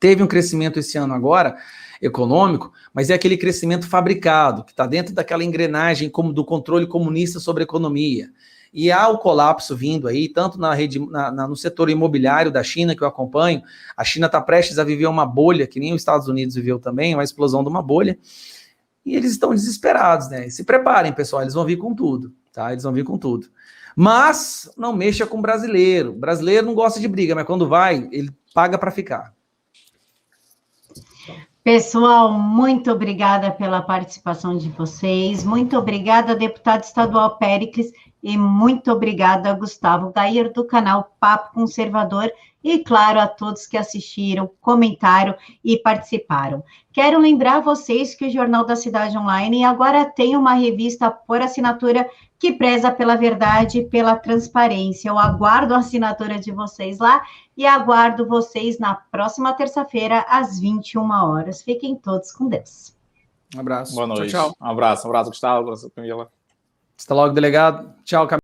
teve um crescimento esse ano agora econômico, mas é aquele crescimento fabricado, que está dentro daquela engrenagem como do controle comunista sobre a economia. E há o colapso vindo aí, tanto na rede, na, na, no setor imobiliário da China, que eu acompanho. A China está prestes a viver uma bolha, que nem os Estados Unidos viveu também, uma explosão de uma bolha. E eles estão desesperados, né? Se preparem, pessoal, eles vão vir com tudo, tá? Eles vão vir com tudo. Mas não mexa com brasileiro. Brasileiro não gosta de briga, mas quando vai, ele paga para ficar. Pessoal, muito obrigada pela participação de vocês. Muito obrigada, deputado estadual Péricles. E muito obrigada, Gustavo Gair, do canal Papo Conservador. E, claro, a todos que assistiram, comentaram e participaram. Quero lembrar vocês que o Jornal da Cidade Online agora tem uma revista por assinatura que preza pela verdade e pela transparência. Eu aguardo a assinatura de vocês lá e aguardo vocês na próxima terça-feira, às 21 horas. Fiquem todos com Deus. Um abraço. Boa noite. Tchau, tchau. Um abraço, um abraço, Gustavo, Camila. Até logo, delegado. Tchau, Camila.